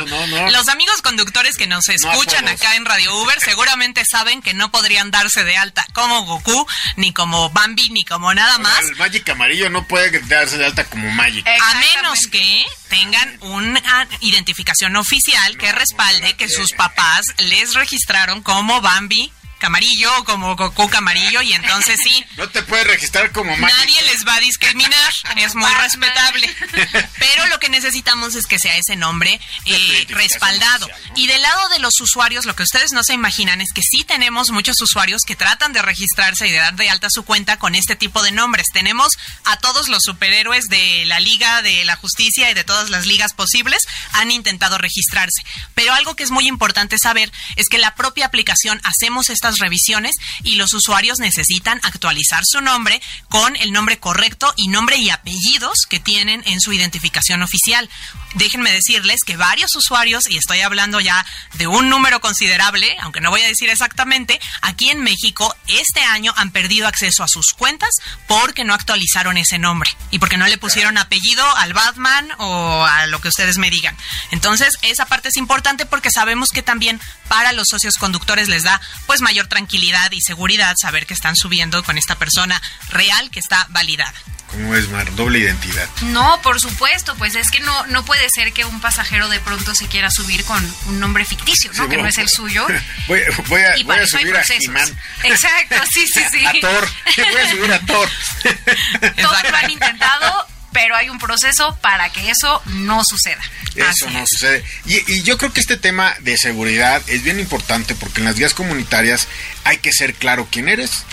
[SPEAKER 8] Los amigos conductores que nos escuchan acá en Radio Uber seguramente saben que no podrían darse de alta como Goku, ni como Bambi, ni como nada más.
[SPEAKER 2] El Magic amarillo no puede darse de alta como Magic.
[SPEAKER 8] A menos que tengan una identificación oficial que respalde que sus papás les registraron como Bambi Camarillo, como Goku Camarillo, y entonces sí.
[SPEAKER 2] No te puedes registrar como Magic.
[SPEAKER 8] Nadie les va a discriminar, es muy respetable. Pero lo que necesitamos es que sea ese nombre eh, respaldado. Y del lado de los usuarios, lo que ustedes no se imaginan es que sí tenemos muchos usuarios que tratan de registrarse y de dar de alta su cuenta con este tipo de nombres. Tenemos a todos los superhéroes de la Liga de la Justicia y de todas las ligas posibles han intentado registrarse. Pero algo que es muy importante saber es que la propia aplicación hacemos esta revisiones y los usuarios necesitan actualizar su nombre con el nombre correcto y nombre y apellidos que tienen en su identificación oficial. Déjenme decirles que varios usuarios, y estoy hablando ya de un número considerable, aunque no voy a decir exactamente, aquí en México este año han perdido acceso a sus cuentas porque no actualizaron ese nombre y porque no le pusieron apellido al Batman o a lo que ustedes me digan. Entonces, esa parte es importante porque sabemos que también para los socios conductores les da pues mayor tranquilidad y seguridad saber que están subiendo con esta persona real que está validada.
[SPEAKER 2] ¿Cómo es, Mar? Doble identidad.
[SPEAKER 3] No, por supuesto, pues es que no, no puede ser que un pasajero de pronto se quiera subir con un nombre ficticio, ¿no? que no es el suyo.
[SPEAKER 2] Voy, voy a, voy a subir a He-Man.
[SPEAKER 3] Exacto, sí, sí, sí.
[SPEAKER 2] A Thor. Voy a subir a Thor.
[SPEAKER 3] Todos lo han intentado, pero hay un proceso para que eso no suceda.
[SPEAKER 2] Eso no sucede. Y, yo creo que este tema de seguridad es bien importante porque en las guías comunitarias hay que ser claro quién eres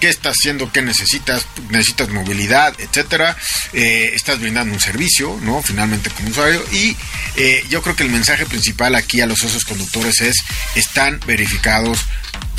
[SPEAKER 2] qué estás haciendo, qué necesitas, necesitas movilidad, etcétera. Eh, estás brindando un servicio, ¿no? Finalmente como usuario. Y eh, yo creo que el mensaje principal aquí a los socios conductores es, están verificados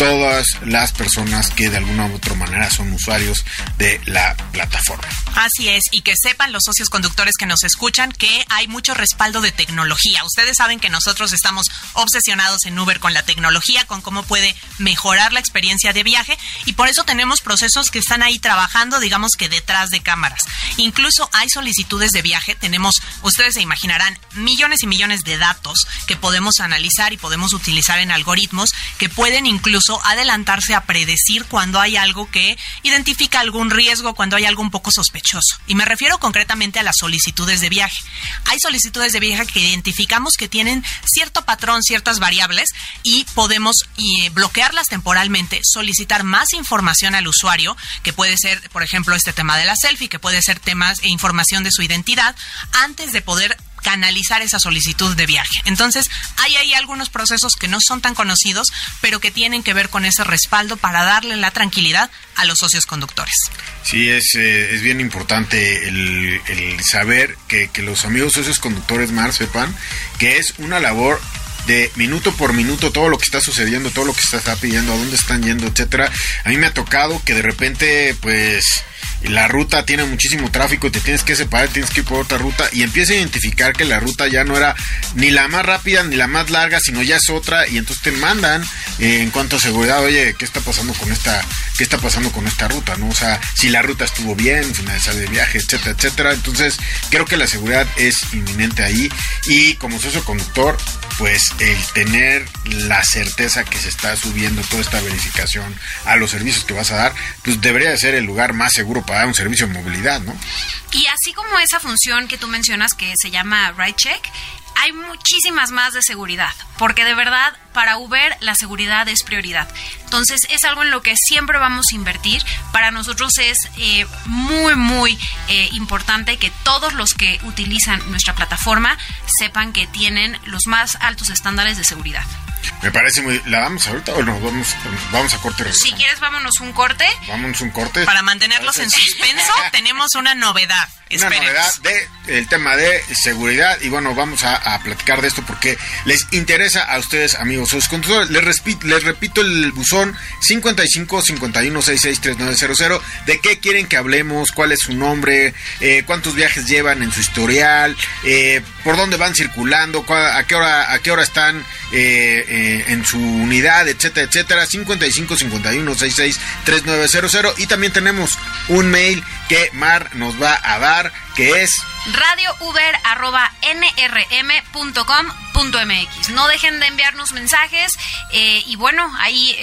[SPEAKER 2] todas las personas que de alguna u otra manera son usuarios de la plataforma.
[SPEAKER 8] Así es, y que sepan los socios conductores que nos escuchan que hay mucho respaldo de tecnología. Ustedes saben que nosotros estamos obsesionados en Uber con la tecnología, con cómo puede mejorar la experiencia de viaje y por eso tenemos procesos que están ahí trabajando, digamos que detrás de cámaras. Incluso hay solicitudes de viaje, tenemos, ustedes se imaginarán, millones y millones de datos que podemos analizar y podemos utilizar en algoritmos que pueden incluso adelantarse a predecir cuando hay algo que identifica algún riesgo, cuando hay algo un poco sospechoso. Y me refiero concretamente a las solicitudes de viaje. Hay solicitudes de viaje que identificamos que tienen cierto patrón, ciertas variables y podemos bloquearlas temporalmente, solicitar más información al usuario, que puede ser, por ejemplo, este tema de la selfie, que puede ser temas e información de su identidad, antes de poder canalizar esa solicitud de viaje. Entonces, hay ahí algunos procesos que no son tan conocidos, pero que tienen que ver con ese respaldo para darle la tranquilidad a los socios conductores.
[SPEAKER 2] Sí, es, eh, es bien importante el, saber que, que, los amigos socios conductores más sepan que es una labor de minuto por minuto todo lo que está sucediendo, todo lo que se está pidiendo, a dónde están yendo, etcétera. A mí me ha tocado que de repente, pues la ruta tiene muchísimo tráfico y te tienes que separar, tienes que ir por otra ruta y empieza a identificar que la ruta ya no era ni la más rápida ni la más larga, sino ya es otra y entonces te mandan eh, en cuanto a seguridad, oye, ¿qué está pasando con esta qué está pasando con esta ruta, no? O sea, si la ruta estuvo bien, finalizar de viaje, etcétera, etcétera. Entonces, creo que la seguridad es inminente ahí y como socio conductor pues el tener la certeza que se está subiendo toda esta verificación a los servicios que vas a dar, pues debería de ser el lugar más seguro para dar un servicio de movilidad, ¿no?
[SPEAKER 3] Y así como esa función que tú mencionas que se llama Ride Check, hay muchísimas más de seguridad, porque de verdad para Uber la seguridad es prioridad. Entonces es algo en lo que siempre vamos a invertir. Para nosotros es eh, muy, muy eh, importante que todos los que utilizan nuestra plataforma sepan que tienen los más altos estándares de seguridad.
[SPEAKER 2] Me parece muy. ¿La damos ahorita o nos vamos, vamos a corte?
[SPEAKER 3] Si quieres, vámonos un corte.
[SPEAKER 2] Vámonos un corte.
[SPEAKER 8] Para mantenerlos en suspenso, tenemos una novedad.
[SPEAKER 2] Una novedad de el tema de seguridad. Y bueno, vamos a, platicar de esto porque les interesa a ustedes, amigos. Les, repito, les repito el buzón 55 51 66 3900. ¿De qué quieren que hablemos? ¿Cuál es su nombre? Eh, ¿Cuántos viajes llevan en su historial? Eh, ¿Por dónde van circulando? ¿A qué hora, a qué hora están? Eh, eh, en su unidad, etcétera, etcétera. 55 51 66 3900. Y también tenemos un mail que Mar nos va a dar, que es
[SPEAKER 3] radiouber.nrm.com.mx. No dejen de enviarnos mensajes eh, y bueno, ahí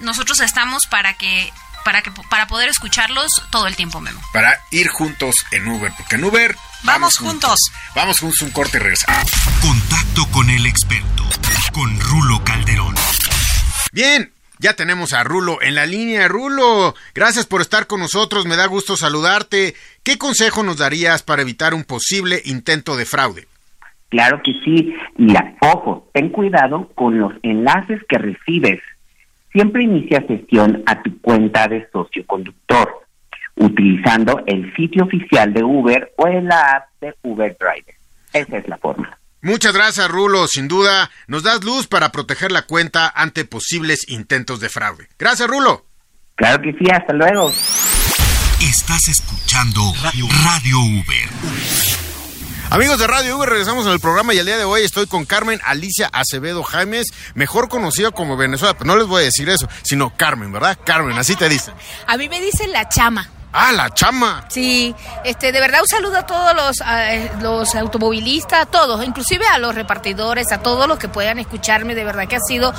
[SPEAKER 3] nosotros estamos para que para que para poder escucharlos todo el tiempo, Memo.
[SPEAKER 2] Para ir juntos en Uber, porque en Uber
[SPEAKER 8] vamos, juntos.
[SPEAKER 2] Vamos juntos un corte y regresamos.
[SPEAKER 4] Contacto con el experto, con Rulo Calderón.
[SPEAKER 2] Bien, ya tenemos a Rulo en la línea. Rulo, gracias por estar con nosotros, me da gusto saludarte. ¿Qué consejo nos darías para evitar un posible intento de fraude?
[SPEAKER 5] Claro que sí. Mira, ojo, ten cuidado con los enlaces que recibes Siempre inicia sesión a tu cuenta de socio conductor utilizando el sitio oficial de Uber o en la app de Uber Driver. Esa es la forma.
[SPEAKER 2] Muchas gracias, Rulo. Sin duda, nos das luz para proteger la cuenta ante posibles intentos de fraude. Gracias, Rulo.
[SPEAKER 5] Claro que sí, hasta luego.
[SPEAKER 4] Estás escuchando Radio Uber.
[SPEAKER 2] Amigos de Radio V, regresamos al programa y el día de hoy estoy con Carmen Alicia Acevedo Jaimes, mejor conocida como Venezuela, pero no les voy a decir eso, sino Carmen, ¿verdad? Carmen, así te dicen.
[SPEAKER 9] A mí me dicen la chama.
[SPEAKER 2] Ah, la chama.
[SPEAKER 9] Sí, este, de verdad un saludo a todos los, los automovilistas, a todos, inclusive a los repartidores, a todos los que puedan escucharme, de verdad que ha sido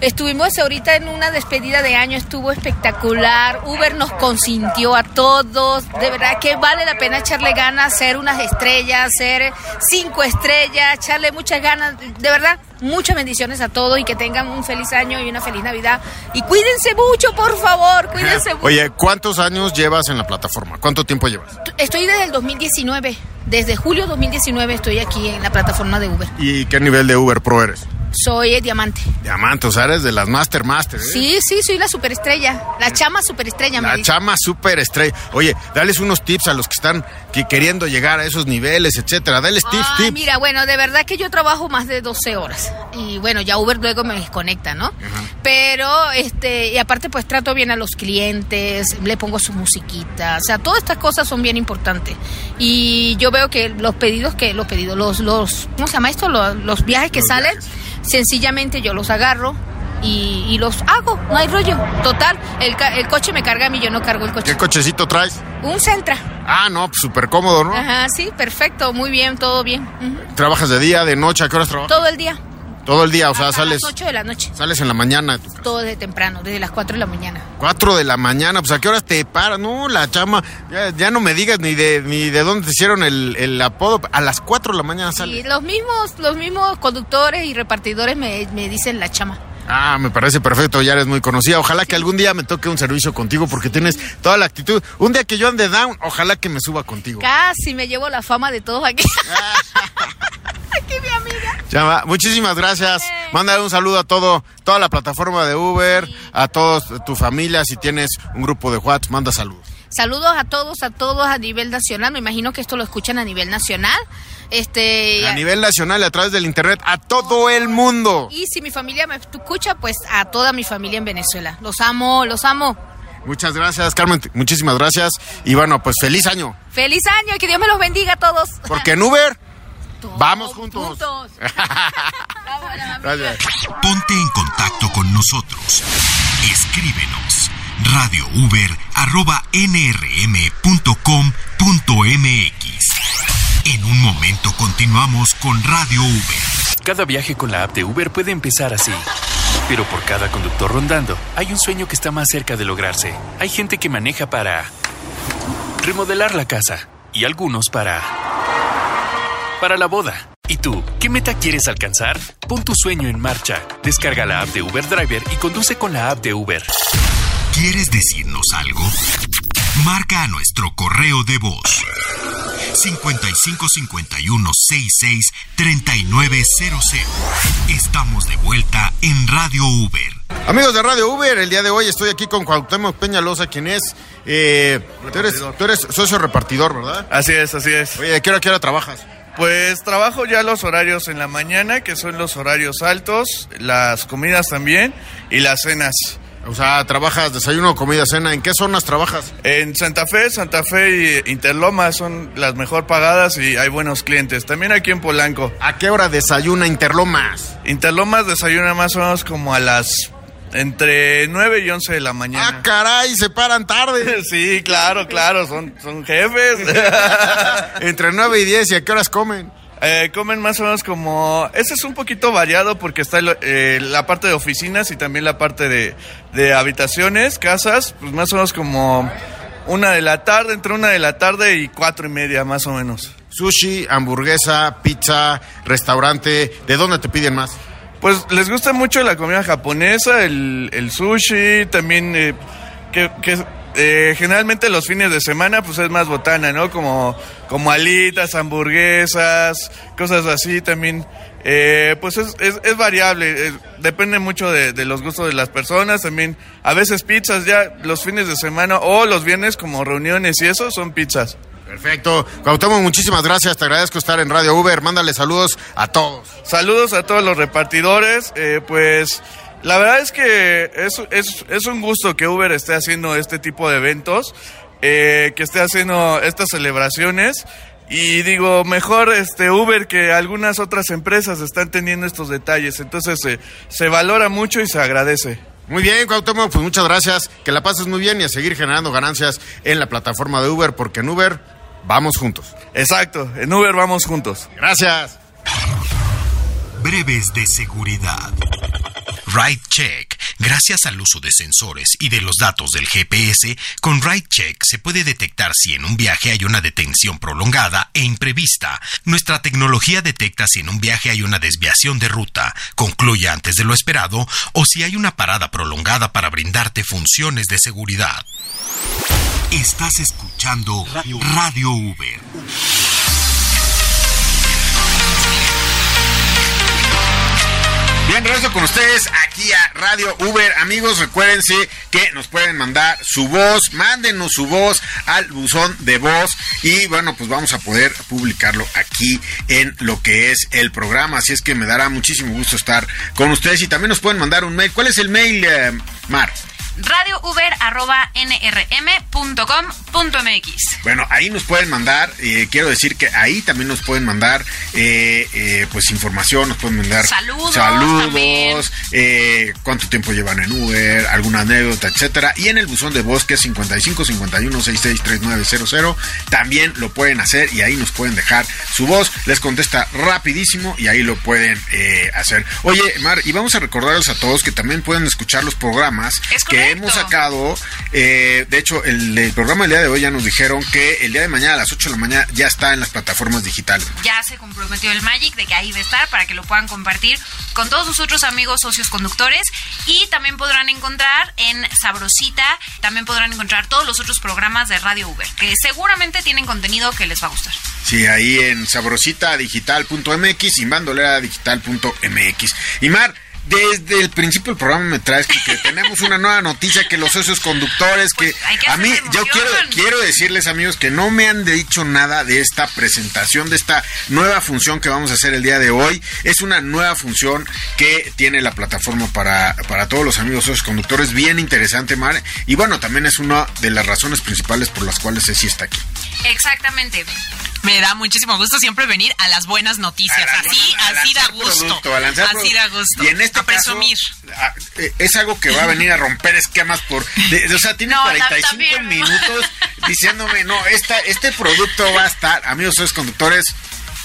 [SPEAKER 9] Estuvimos ahorita en una despedida de año, estuvo espectacular. Uber nos consintió a todos. De verdad que vale la pena echarle ganas, ser unas estrellas, ser cinco estrellas, echarle muchas ganas. De verdad, muchas bendiciones a todos y que tengan un feliz año y una feliz Navidad. Y cuídense mucho, por favor, cuídense mucho.
[SPEAKER 2] Oye, ¿cuántos años llevas en la plataforma? ¿Cuánto tiempo llevas?
[SPEAKER 9] Estoy desde el 2019. Desde julio 2019 estoy aquí en la plataforma de Uber.
[SPEAKER 2] ¿Y qué nivel de Uber Pro eres?
[SPEAKER 9] Soy eh, diamante.
[SPEAKER 2] Diamante, o sea, eres de las Master Master, ¿eh?
[SPEAKER 9] Sí, sí, soy la superestrella. La chama superestrella,
[SPEAKER 2] La chama super estrella. Oye, dales unos tips a los que están que queriendo llegar a esos niveles, etcétera. Dales tips,
[SPEAKER 9] Ay,
[SPEAKER 2] tips.
[SPEAKER 9] mira, bueno, de verdad que yo trabajo más de 12 horas. Y bueno, ya Uber luego me desconecta, ¿no? Pero, este, y aparte pues trato bien a los clientes, le pongo su musiquita. O sea, todas estas cosas son bien importantes. Y yo veo que los pedidos que, los pedidos, los, los, ¿cómo se llama esto? Los, los viajes que salen, sencillamente yo los agarro. Y, y los hago, no hay rollo. Total, el, el coche me carga a mí, yo no cargo el coche.
[SPEAKER 2] ¿Qué cochecito traes?
[SPEAKER 9] Un Centra.
[SPEAKER 2] Ah, no, pues súper cómodo, ¿no?
[SPEAKER 9] Ajá, sí, perfecto, muy bien, todo bien.
[SPEAKER 2] ¿Trabajas de día, de noche? ¿A qué horas trabajas?
[SPEAKER 9] Todo el día.
[SPEAKER 2] Todo el día, o sea,
[SPEAKER 9] Hasta
[SPEAKER 2] sales
[SPEAKER 9] las 8 de la noche.
[SPEAKER 2] sales en la mañana de tu casa.
[SPEAKER 9] Todo desde temprano, desde las 4 de la mañana.
[SPEAKER 2] 4 de la mañana, pues ¿a qué horas te paras? No, la chama, ya, ya no me digas ni de ni de dónde te hicieron el, el apodo. A las 4 de la mañana
[SPEAKER 9] Y
[SPEAKER 2] sales.
[SPEAKER 9] los mismos, los mismos conductores y repartidores me, me dicen la chama.
[SPEAKER 2] Ah, me parece perfecto, ya eres muy conocida. Ojalá que algún día me toque un servicio contigo porque tienes toda la actitud. Un día que yo ande down, ojalá que me suba contigo.
[SPEAKER 9] Casi me llevo la fama de todos aquí. aquí mi amiga.
[SPEAKER 2] Chama, muchísimas gracias. Mándale un saludo a todo, toda la plataforma de Uber, a todos tu familia. Si tienes un grupo de WhatsApp, manda saludos.
[SPEAKER 9] Saludos a todos, a todos a nivel nacional. Me imagino que esto lo escuchan a nivel nacional. Este,
[SPEAKER 2] A nivel nacional, a través del internet, a todo el mundo.
[SPEAKER 9] Y si mi familia me escucha, pues a toda mi familia en Venezuela. Los amo, los amo.
[SPEAKER 2] Muchas gracias, Carmen. Muchísimas gracias. Y bueno, pues feliz año.
[SPEAKER 9] Feliz año y que Dios me los bendiga a todos.
[SPEAKER 2] Porque en Uber
[SPEAKER 9] Todos
[SPEAKER 2] vamos juntos.
[SPEAKER 9] juntos.
[SPEAKER 2] Gracias.
[SPEAKER 4] Ponte en contacto con nosotros. Escríbenos radiouber@nrm.com.mx. En un momento continuamos con Radio Uber.
[SPEAKER 10] Cada viaje con la app de Uber puede empezar así. Pero por cada conductor rondando, hay un sueño que está más cerca de lograrse. Hay gente que maneja para remodelar la casa y algunos para para la boda. ¿Y tú, qué meta quieres alcanzar? Pon tu sueño en marcha. Descarga la app de Uber Driver y conduce con la app de Uber.
[SPEAKER 4] ¿Quieres decirnos algo? Marca a nuestro correo de voz 5551 66 3900. Estamos de vuelta en Radio Uber.
[SPEAKER 2] Amigos de Radio Uber, el día de hoy estoy aquí con Cuauhtémoc Peñalosa, quien es... eh, tú, eres tú eres socio repartidor, ¿verdad?
[SPEAKER 11] Así es, así es.
[SPEAKER 2] Oye, ¿de qué hora, a qué hora trabajas?
[SPEAKER 11] Pues trabajo ya los horarios en la mañana, que son los horarios altos, las comidas también y las cenas.
[SPEAKER 2] O sea, trabajas desayuno, comida, cena. ¿En qué zonas trabajas?
[SPEAKER 11] En Santa Fe, Santa Fe y Interloma son las mejor pagadas y hay buenos clientes. También aquí en Polanco.
[SPEAKER 2] ¿A qué hora desayuna Interlomas?
[SPEAKER 11] Interlomas desayuna más o menos como a las entre 9 y 11 de la mañana.
[SPEAKER 2] ¡Ah, caray! Se paran tarde.
[SPEAKER 11] Sí, claro, claro, son, son jefes.
[SPEAKER 2] Entre 9 y 10, ¿y a qué horas comen?
[SPEAKER 11] Eh, comen más o menos como... Ese es un poquito variado porque está el- eh, la parte de oficinas y también la parte de, de habitaciones, casas, pues más o menos como una de la tarde, entre una de la tarde y cuatro y media más o menos.
[SPEAKER 2] Sushi, hamburguesa, pizza, restaurante. ¿De dónde te piden más?
[SPEAKER 11] Pues les gusta mucho la comida japonesa, el, sushi, también eh, que, que, eh, generalmente los fines de semana pues es más botana, ¿no? Como, como alitas, hamburguesas, cosas así también. eh, pues es, es, es variable, depende mucho de, de los gustos de las personas, también a veces pizzas ya los fines de semana o los viernes como reuniones y eso son pizzas.
[SPEAKER 2] Perfecto. Cuauhtémoc, muchísimas gracias. Te agradezco estar en Radio Uber. Mándale saludos a todos.
[SPEAKER 11] Saludos a todos los repartidores. eh, pues la verdad es que es, es, es un gusto que Uber esté haciendo este tipo de eventos, eh, que esté haciendo estas celebraciones. Y digo, mejor este Uber que algunas otras empresas están teniendo estos detalles. Entonces eh, se valora mucho y se agradece.
[SPEAKER 2] Muy bien, Cuauhtémoc, pues muchas gracias. Que la pases muy bien y a seguir generando ganancias en la plataforma de Uber, porque en Uber vamos juntos.
[SPEAKER 11] Exacto, en Uber vamos juntos.
[SPEAKER 2] Gracias.
[SPEAKER 4] Breves de seguridad. Ride Check. Gracias al uso de sensores y de los datos del GPS, con Ride Check se puede detectar si en un viaje hay una detención prolongada e imprevista. Nuestra tecnología detecta si en un viaje hay una desviación de ruta, concluye antes de lo esperado, o si hay una parada prolongada para brindarte funciones de seguridad. Estás escuchando Radio, Uber.
[SPEAKER 2] Bien, regreso con ustedes aquí a Radio Uber. Amigos, recuérdense que nos pueden mandar su voz, mándenos su voz al buzón de voz y bueno, pues vamos a poder publicarlo aquí en lo que es el programa. Así es que me dará muchísimo gusto estar con ustedes y también nos pueden mandar un mail. ¿Cuál es el mail, eh, Mar?
[SPEAKER 3] radiouber.nrm.com.mx.
[SPEAKER 2] Bueno, ahí nos pueden mandar, eh, quiero decir que ahí también nos pueden mandar eh, eh, pues información, nos pueden mandar
[SPEAKER 3] Saludos
[SPEAKER 2] saludos eh, cuánto tiempo llevan en Uber, alguna anécdota, etcétera. Y en el buzón de voz que es 55 51 66 3900, también lo pueden hacer y ahí nos pueden dejar su voz. Les contesta rapidísimo y ahí lo pueden hacer. Oye, Mar, y vamos a recordarles a todos que también pueden escuchar los programas
[SPEAKER 3] Es
[SPEAKER 2] que hemos sacado. eh, de hecho, el, el programa del día de hoy ya nos dijeron que el día de mañana a las 8 de la mañana ya está en las plataformas digitales.
[SPEAKER 3] Ya se comprometió el Magic de que ahí va a estar para que lo puedan compartir con todos sus otros amigos socios conductores y también podrán encontrar en Sabrosita, también podrán encontrar todos los otros programas de Radio Uber que seguramente tienen contenido que les va a gustar.
[SPEAKER 2] Sí, ahí en sabrositadigital.mx y bandolera.digital.mx. Y Mar, desde el principio del programa me traes que, que tenemos una nueva noticia que los socios conductores que
[SPEAKER 3] Pues que
[SPEAKER 2] a mí yo quiero quiero decirles amigos que no me han dicho nada de esta presentación de esta nueva función que vamos a hacer el día de hoy. Es una nueva función que tiene la plataforma para para todos los amigos socios conductores, bien interesante, Mar, y bueno, también es una de las razones principales por las cuales Ceci está aquí.
[SPEAKER 3] Exactamente.
[SPEAKER 8] Me da muchísimo gusto siempre venir a las buenas noticias.
[SPEAKER 2] La-
[SPEAKER 8] así,
[SPEAKER 2] a
[SPEAKER 8] así da gusto.
[SPEAKER 2] producto,
[SPEAKER 8] así
[SPEAKER 2] producto.
[SPEAKER 8] da gusto.
[SPEAKER 2] Y en este
[SPEAKER 8] a presumir.
[SPEAKER 2] caso, a- eh, es algo que va a venir a romper esquemas por... de- de- o sea, tiene
[SPEAKER 3] No,
[SPEAKER 2] 45
[SPEAKER 3] también.
[SPEAKER 2] minutos diciéndome, no, esta, este producto va a estar, amigos, sois conductores,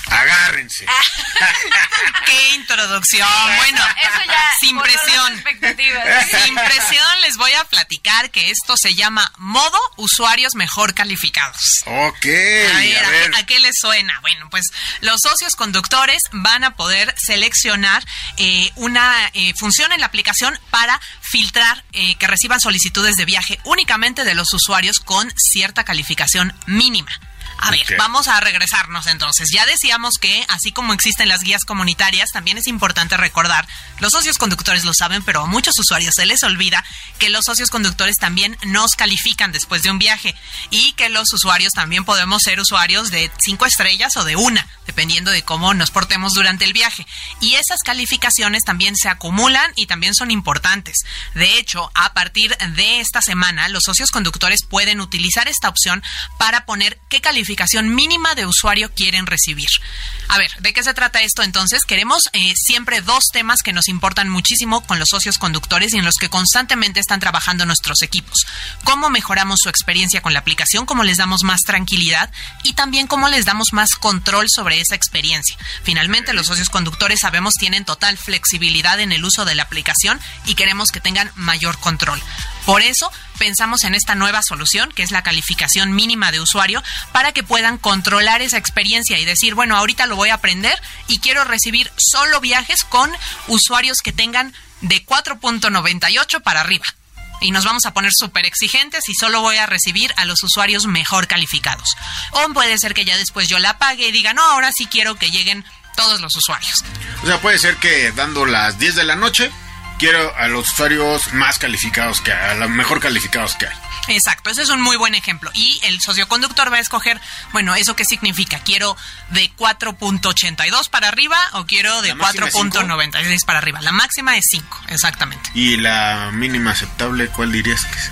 [SPEAKER 2] agárrense.
[SPEAKER 8] Qué introducción. Bueno,
[SPEAKER 3] Eso ya
[SPEAKER 8] sin presión.
[SPEAKER 3] expectativas.
[SPEAKER 8] Sin presión les voy a platicar que esto se llama modo usuarios mejor calificados.
[SPEAKER 2] Ok,
[SPEAKER 8] A ver,
[SPEAKER 2] a
[SPEAKER 8] ¿a,
[SPEAKER 2] ver.
[SPEAKER 8] qué- a qué les suena? Bueno, pues los socios conductores van a poder seleccionar eh, una eh, función en la aplicación para filtrar eh, que reciban solicitudes de viaje únicamente de los usuarios con cierta calificación mínima. A ver, vamos a regresarnos entonces. Ya decíamos que, así como existen las guías comunitarias, también es importante recordar, los socios conductores lo saben, pero a muchos usuarios se les olvida que los socios conductores también nos califican después de un viaje y que los usuarios también podemos ser usuarios de cinco estrellas o de una, dependiendo de cómo nos portemos durante el viaje. Y esas calificaciones también se acumulan y también son importantes. De hecho, a partir de esta semana, los socios conductores pueden utilizar esta opción para poner qué calificación mínima de usuario quieren recibir. A ver, ¿de qué se trata esto entonces? Queremos eh, siempre dos temas que nos importan muchísimo con los socios conductores y en los que constantemente están trabajando nuestros equipos. Cómo mejoramos su experiencia con la aplicación, cómo les damos más tranquilidad y también cómo les damos más control sobre esa experiencia. Finalmente, los socios conductores sabemos tienen total flexibilidad en el uso de la aplicación y queremos que tengan mayor control. Por eso pensamos en esta nueva solución, que es la calificación mínima de usuario, para que puedan controlar esa experiencia y decir, bueno, ahorita lo voy a aprender y quiero recibir solo viajes con usuarios que tengan de 4.98 para arriba. Y nos vamos a poner súper exigentes y solo voy a recibir a los usuarios mejor calificados. O puede ser que ya después yo la pague y diga, no, ahora sí quiero que lleguen todos los usuarios.
[SPEAKER 2] O sea, puede ser que dando las 10 de la noche, quiero a los usuarios más calificados que a los mejor calificados que hay.
[SPEAKER 8] Exacto, ese es un muy buen ejemplo. Y el socioconductor va a escoger, bueno, ¿eso qué significa? ¿Quiero de 4.82 para arriba o quiero de
[SPEAKER 2] ¿La máxima es cinco?
[SPEAKER 8] 4.96 para arriba? La máxima es 5, exactamente.
[SPEAKER 2] Y la mínima aceptable, ¿cuál dirías que es?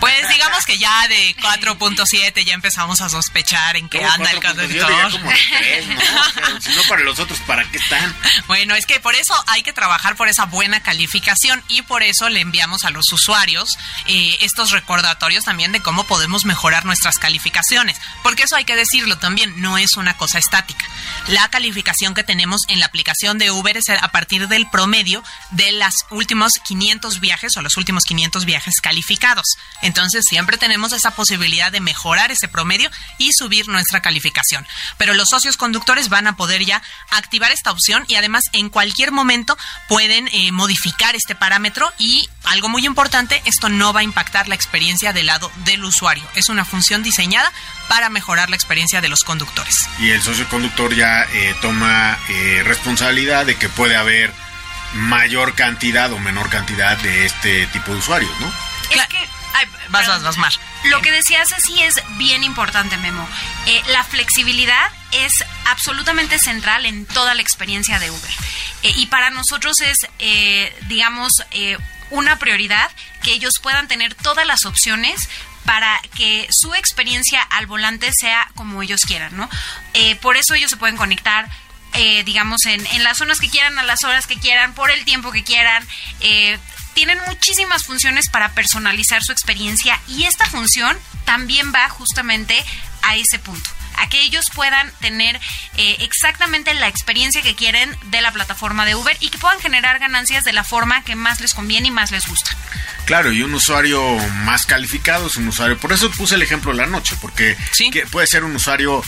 [SPEAKER 8] Pues digamos que ya de 4.7 ya empezamos a sospechar en qué anda el
[SPEAKER 2] cuatro, yo diría
[SPEAKER 8] conductor.
[SPEAKER 2] como de tres, ¿no? Pero si no, para los otros, ¿para qué están?
[SPEAKER 8] Bueno, es que por eso hay que trabajar por esa buena calificación y por eso le enviamos a los usuarios eh, estos recordatorios también de cómo podemos mejorar nuestras calificaciones. Porque eso hay que decirlo también, no es una cosa estática. La calificación que tenemos en la aplicación de Uber es a partir del promedio de los últimos 500 viajes o los últimos 500 viajes calificados. Entonces siempre tenemos esa posibilidad de mejorar ese promedio y subir nuestra calificación. Pero los socios conductores van a poder ya activar esta opción y además en cualquier momento pueden eh, modificar este parámetro y algo muy importante, esto no va a impactar la experiencia del lado del usuario. Es una función diseñada para mejorar la experiencia de los conductores.
[SPEAKER 2] Y el socio conductor ya eh, toma eh, responsabilidad de que puede haber mayor cantidad o menor cantidad de este tipo de usuarios, ¿no?
[SPEAKER 3] Es que... ay,
[SPEAKER 8] Vas, vas, vas, Mar.
[SPEAKER 3] Lo que decías sí es bien importante, Memo. Eh, la flexibilidad es absolutamente central en toda la experiencia de Uber. Eh, y para nosotros es, eh, digamos, eh, una prioridad que ellos puedan tener todas las opciones para que su experiencia al volante sea como ellos quieran, ¿no? Por eso ellos se pueden conectar eh, digamos, en, en las zonas que quieran, a las horas que quieran, por el tiempo que quieran. Eh, tienen muchísimas funciones para personalizar su experiencia y esta función también va justamente a ese punto a que ellos puedan tener eh, exactamente la experiencia que quieren de la plataforma de Uber y que puedan generar ganancias de la forma que más les conviene y más les gusta.
[SPEAKER 2] Claro, y un usuario más calificado es un usuario. Por eso puse el ejemplo de la noche, porque
[SPEAKER 8] Sí.
[SPEAKER 2] que puede ser un usuario,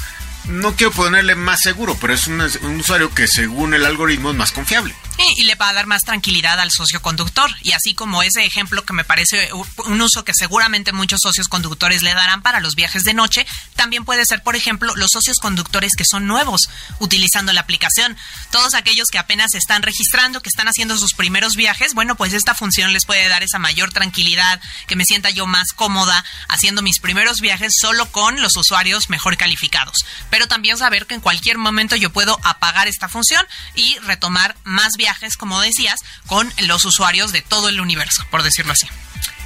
[SPEAKER 2] no quiero ponerle más seguro, pero es un, un usuario que según el algoritmo es más confiable.
[SPEAKER 8] Y, le va a dar más tranquilidad al socio conductor. Y así como ese ejemplo que me parece un uso que seguramente muchos socios conductores le darán para los viajes de noche, también puede ser, por ejemplo, los socios conductores que son nuevos utilizando la aplicación. Todos aquellos que apenas están registrando, que están haciendo sus primeros viajes, bueno, pues esta función les puede dar esa mayor tranquilidad, que me sienta yo más cómoda haciendo mis primeros viajes solo con los usuarios mejor calificados. Pero también saber que en cualquier momento yo puedo apagar esta función y retomar más viajes, como decías, con los usuarios de todo el universo, por decirlo así.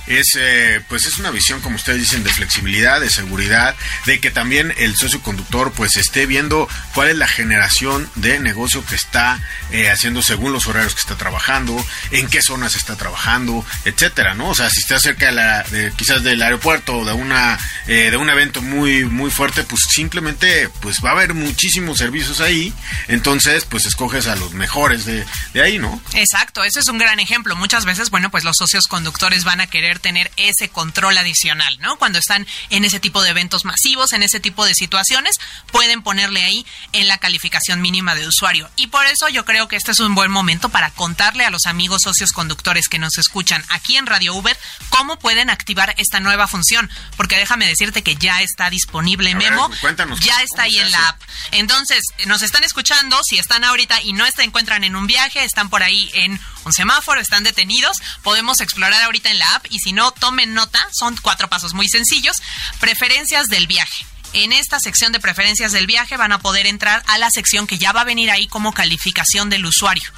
[SPEAKER 2] Es, eh, pues es una visión, como ustedes dicen, de flexibilidad, de seguridad, de que también el socio conductor pues esté viendo cuál es la generación de negocio que está eh, haciendo según los horarios que está trabajando, en qué zonas está trabajando, etcétera, ¿no? O sea, si está cerca de la, de, quizás del aeropuerto o de una, eh, de un evento muy, muy fuerte, pues simplemente, pues va a haber muchísimos servicios ahí, entonces, pues escoges a los mejores de, de ahí, ¿no?
[SPEAKER 8] Exacto, ese es un gran ejemplo. Muchas veces, bueno, pues los socios conductores van a querer tener ese control adicional, ¿no? Cuando están en ese tipo de eventos masivos, en ese tipo de situaciones, pueden ponerle ahí en la calificación mínima de usuario. Y por eso yo creo que este es un buen momento para contarle a los amigos socios conductores que nos escuchan aquí en Radio Uber cómo pueden activar esta nueva función. Porque déjame decirte que ya está disponible,
[SPEAKER 2] ver,
[SPEAKER 8] Memo.
[SPEAKER 2] cuéntanos,
[SPEAKER 8] ya
[SPEAKER 2] ¿cómo
[SPEAKER 8] está ahí en la app. Entonces, nos están escuchando, si están ahorita y no se encuentran en un viaje, están por ahí en un semáforo, están detenidos, podemos explorar ahorita en la app y si no, tomen nota, son cuatro pasos muy sencillos. Preferencias del viaje. En esta sección de preferencias del viaje van a poder entrar a la sección que ya va a venir ahí como calificación del usuario.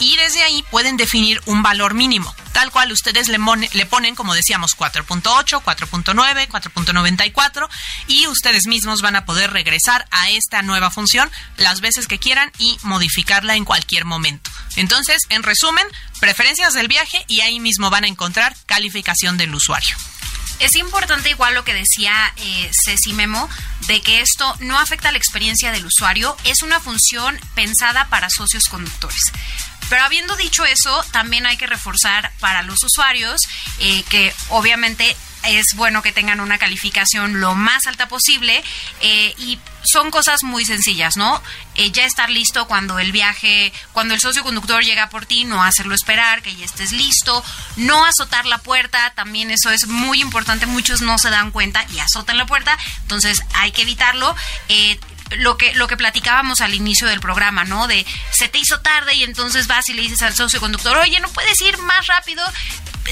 [SPEAKER 8] Y desde ahí pueden definir un valor mínimo, tal cual ustedes le, ponen, como decíamos, 4.8, 4.9, 4.94 y ustedes mismos van a poder regresar a esta nueva función las veces que quieran y modificarla en cualquier momento. Entonces, en resumen, preferencias del viaje y ahí mismo van a encontrar calificación del usuario.
[SPEAKER 3] Es importante igual lo que decía eh, Ceci Memo, de que esto no afecta la experiencia del usuario, es una función pensada para socios conductores. Pero habiendo dicho eso, también hay que reforzar para los usuarios eh, que obviamente es bueno que tengan una calificación lo más alta posible eh, y son cosas muy sencillas, ¿no? Eh, ya estar listo cuando el viaje, cuando el socio conductor llega por ti, no hacerlo esperar, que ya estés listo, no azotar la puerta, también eso es muy importante, muchos no se dan cuenta y azotan la puerta, entonces hay que evitarlo. Lo que lo que platicábamos al inicio del programa, ¿no? De se te hizo tarde y entonces vas y le dices al socio conductor, oye, no puedes ir más rápido,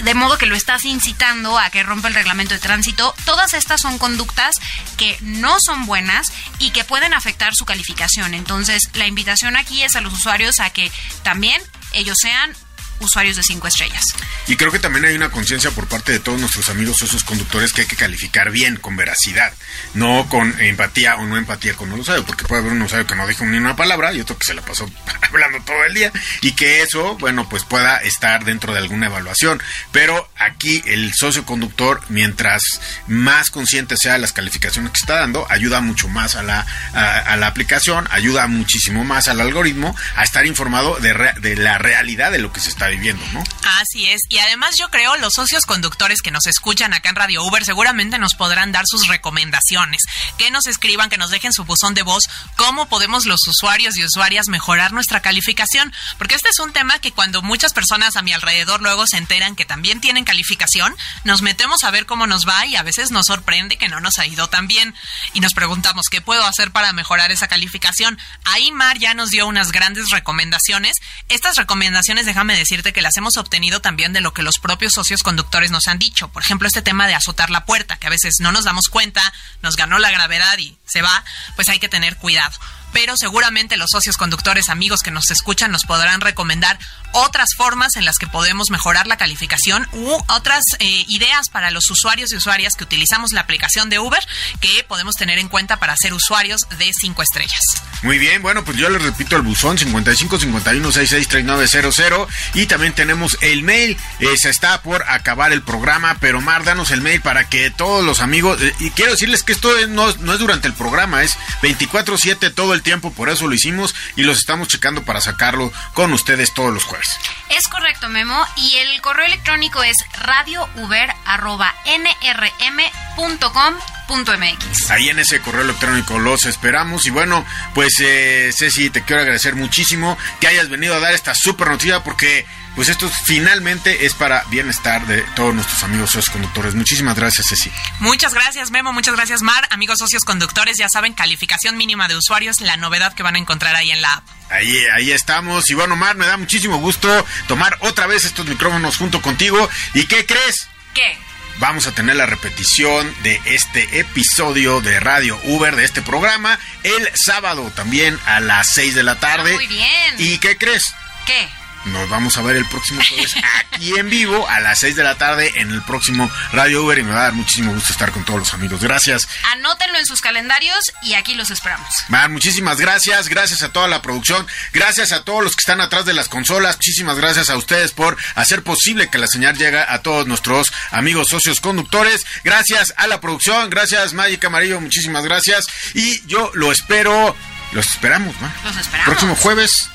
[SPEAKER 3] de modo que lo estás incitando a que rompa el reglamento de tránsito. Todas estas son conductas que no son buenas y que pueden afectar su calificación. Entonces, la invitación aquí es a los usuarios a que también ellos sean usuarios de cinco estrellas.
[SPEAKER 2] Y creo que también hay una conciencia por parte de todos nuestros amigos socios conductores que hay que calificar bien, con veracidad, no con empatía o no empatía con el usuario, porque puede haber un usuario que no dijo ni una palabra y otro que se la pasó hablando todo el día y que eso, bueno, pues pueda estar dentro de alguna evaluación. Pero aquí el socio conductor, mientras más consciente sea las calificaciones que está dando, ayuda mucho más a la, a, la aplicación, ayuda muchísimo más al algoritmo a estar informado de, de la realidad de lo que se está viviendo, ¿no?
[SPEAKER 8] Así es. Y además yo creo los socios conductores que nos escuchan acá en Radio Uber seguramente nos podrán dar sus recomendaciones. Que nos escriban, que nos dejen su buzón de voz, cómo podemos los usuarios y usuarias mejorar nuestra calificación. Porque este es un tema que cuando muchas personas a mi alrededor luego se enteran que también tienen calificación, nos metemos a ver cómo nos va y a veces nos sorprende que no nos ha ido tan bien. Y nos preguntamos, ¿qué puedo hacer para mejorar esa calificación? Ahí Mar ya nos dio unas grandes recomendaciones. Estas recomendaciones, déjame que las hemos obtenido también de lo que los propios socios conductores nos han dicho. Por ejemplo, este tema de azotar la puerta, que a veces no nos damos cuenta, nos ganó la gravedad y se va, pues hay que tener cuidado pero seguramente los socios conductores amigos que nos escuchan nos podrán recomendar otras formas en las que podemos mejorar la calificación u otras eh, ideas para los usuarios y usuarias que utilizamos la aplicación de Uber que podemos tener en cuenta para ser usuarios de 5 estrellas.
[SPEAKER 2] Muy bien, bueno, pues yo les repito el buzón 55 51 66 3900 y también tenemos el mail. Se está por acabar el programa, pero Mar, danos el mail para que todos los amigos, eh, y quiero decirles que esto no, no es durante el programa, es 24/7 todo el tiempo, por eso lo hicimos y los estamos checando para sacarlo con ustedes todos los jueves.
[SPEAKER 3] Es correcto, Memo. Y el correo electrónico es radiouber.nrm.com.mx.
[SPEAKER 2] Ahí en ese correo electrónico los esperamos. Y bueno, pues eh, Ceci, te quiero agradecer muchísimo que hayas venido a dar esta super noticia porque pues esto finalmente es para bienestar de todos nuestros amigos socios conductores. Muchísimas gracias, Ceci.
[SPEAKER 8] Muchas gracias, Memo. Muchas gracias, Mar. Amigos socios conductores, ya saben, calificación mínima de usuarios, la novedad que van a encontrar ahí en la app.
[SPEAKER 2] Ahí, ahí estamos. Y bueno, Mar, me da muchísimo gusto tomar otra vez estos micrófonos junto contigo. ¿Y qué crees?
[SPEAKER 3] ¿Qué?
[SPEAKER 2] Vamos a tener la repetición de este episodio de Radio Uber, de este programa, el sábado también a las 6 de la tarde.
[SPEAKER 3] Muy bien.
[SPEAKER 2] ¿Y qué crees?
[SPEAKER 3] ¿Qué?
[SPEAKER 2] Nos vamos a ver el próximo jueves aquí en vivo a las 6 de la tarde en el próximo Radio Uber y me va a dar muchísimo gusto estar con todos los amigos. Gracias.
[SPEAKER 3] Anótenlo en sus calendarios y aquí los esperamos.
[SPEAKER 2] Man, muchísimas gracias, gracias a toda la producción, gracias a todos los que están atrás de las consolas, muchísimas gracias a ustedes por hacer posible que la señal llegue a todos nuestros amigos socios conductores, gracias a la producción, gracias Magic Amarillo, muchísimas gracias y yo lo espero, los esperamos, ¿no?
[SPEAKER 3] Los esperamos.
[SPEAKER 2] Próximo jueves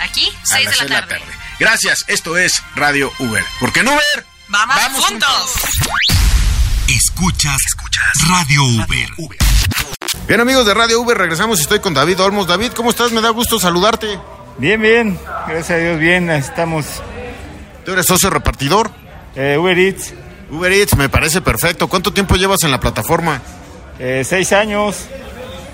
[SPEAKER 3] Aquí,
[SPEAKER 2] a
[SPEAKER 3] 6
[SPEAKER 2] las
[SPEAKER 3] de la
[SPEAKER 2] seis
[SPEAKER 3] tarde.
[SPEAKER 2] Gracias, esto es Radio Uber, porque en Uber
[SPEAKER 8] ¡Vamos, juntos!
[SPEAKER 4] Escuchas, escuchas Radio Uber.
[SPEAKER 2] Bien amigos de Radio Uber, regresamos y estoy con David Olmos. David, ¿cómo estás? Me da gusto saludarte.
[SPEAKER 12] Bien, bien, gracias a Dios, bien, estamos.
[SPEAKER 2] ¿Tú eres socio repartidor?
[SPEAKER 12] Eh, Uber Eats,
[SPEAKER 2] Uber Eats, me parece perfecto. ¿Cuánto tiempo llevas en la plataforma?
[SPEAKER 12] eh, seis años,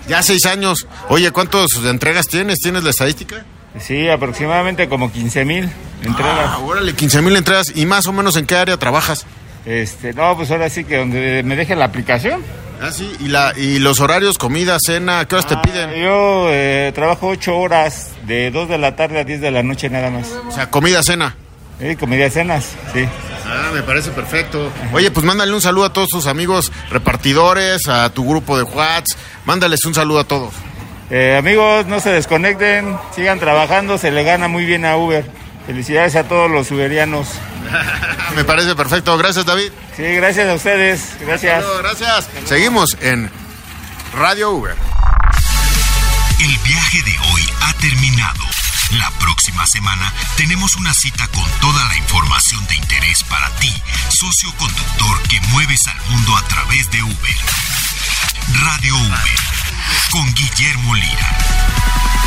[SPEAKER 2] Ya seis años. Oye, ¿cuántas entregas tienes? ¿Tienes la estadística?
[SPEAKER 12] Sí, aproximadamente como 15 mil entregas.
[SPEAKER 2] Ah, órale, 15 mil entradas. ¿Y más o menos en qué área trabajas?
[SPEAKER 12] Este, no, pues ahora sí que donde me deje la aplicación.
[SPEAKER 2] Ah, sí. ¿Y, la, y los horarios, comida, cena, qué horas te
[SPEAKER 12] Ah,
[SPEAKER 2] piden?
[SPEAKER 12] Yo eh, trabajo ocho horas, de 2 de la tarde a 10 de la noche nada más.
[SPEAKER 2] O sea, comida, cena.
[SPEAKER 12] Eh, comida cenas, sí.
[SPEAKER 2] Ah, me parece perfecto. Oye, pues mándale un saludo a todos tus amigos repartidores, a tu grupo de WhatsApp. Mándales un saludo a todos.
[SPEAKER 12] Eh, amigos, no se desconecten, sigan trabajando, se le gana muy bien a Uber. Felicidades a todos los uberianos.
[SPEAKER 2] me parece perfecto. Gracias, David.
[SPEAKER 12] Sí, gracias a ustedes, gracias.
[SPEAKER 2] Gracias. Seguimos en Radio Uber.
[SPEAKER 4] El viaje de hoy ha terminado. La próxima semana tenemos una cita con toda la información de interés para ti, socio conductor que mueves al mundo a través de Uber. Radio Uber con Guillermo Lira.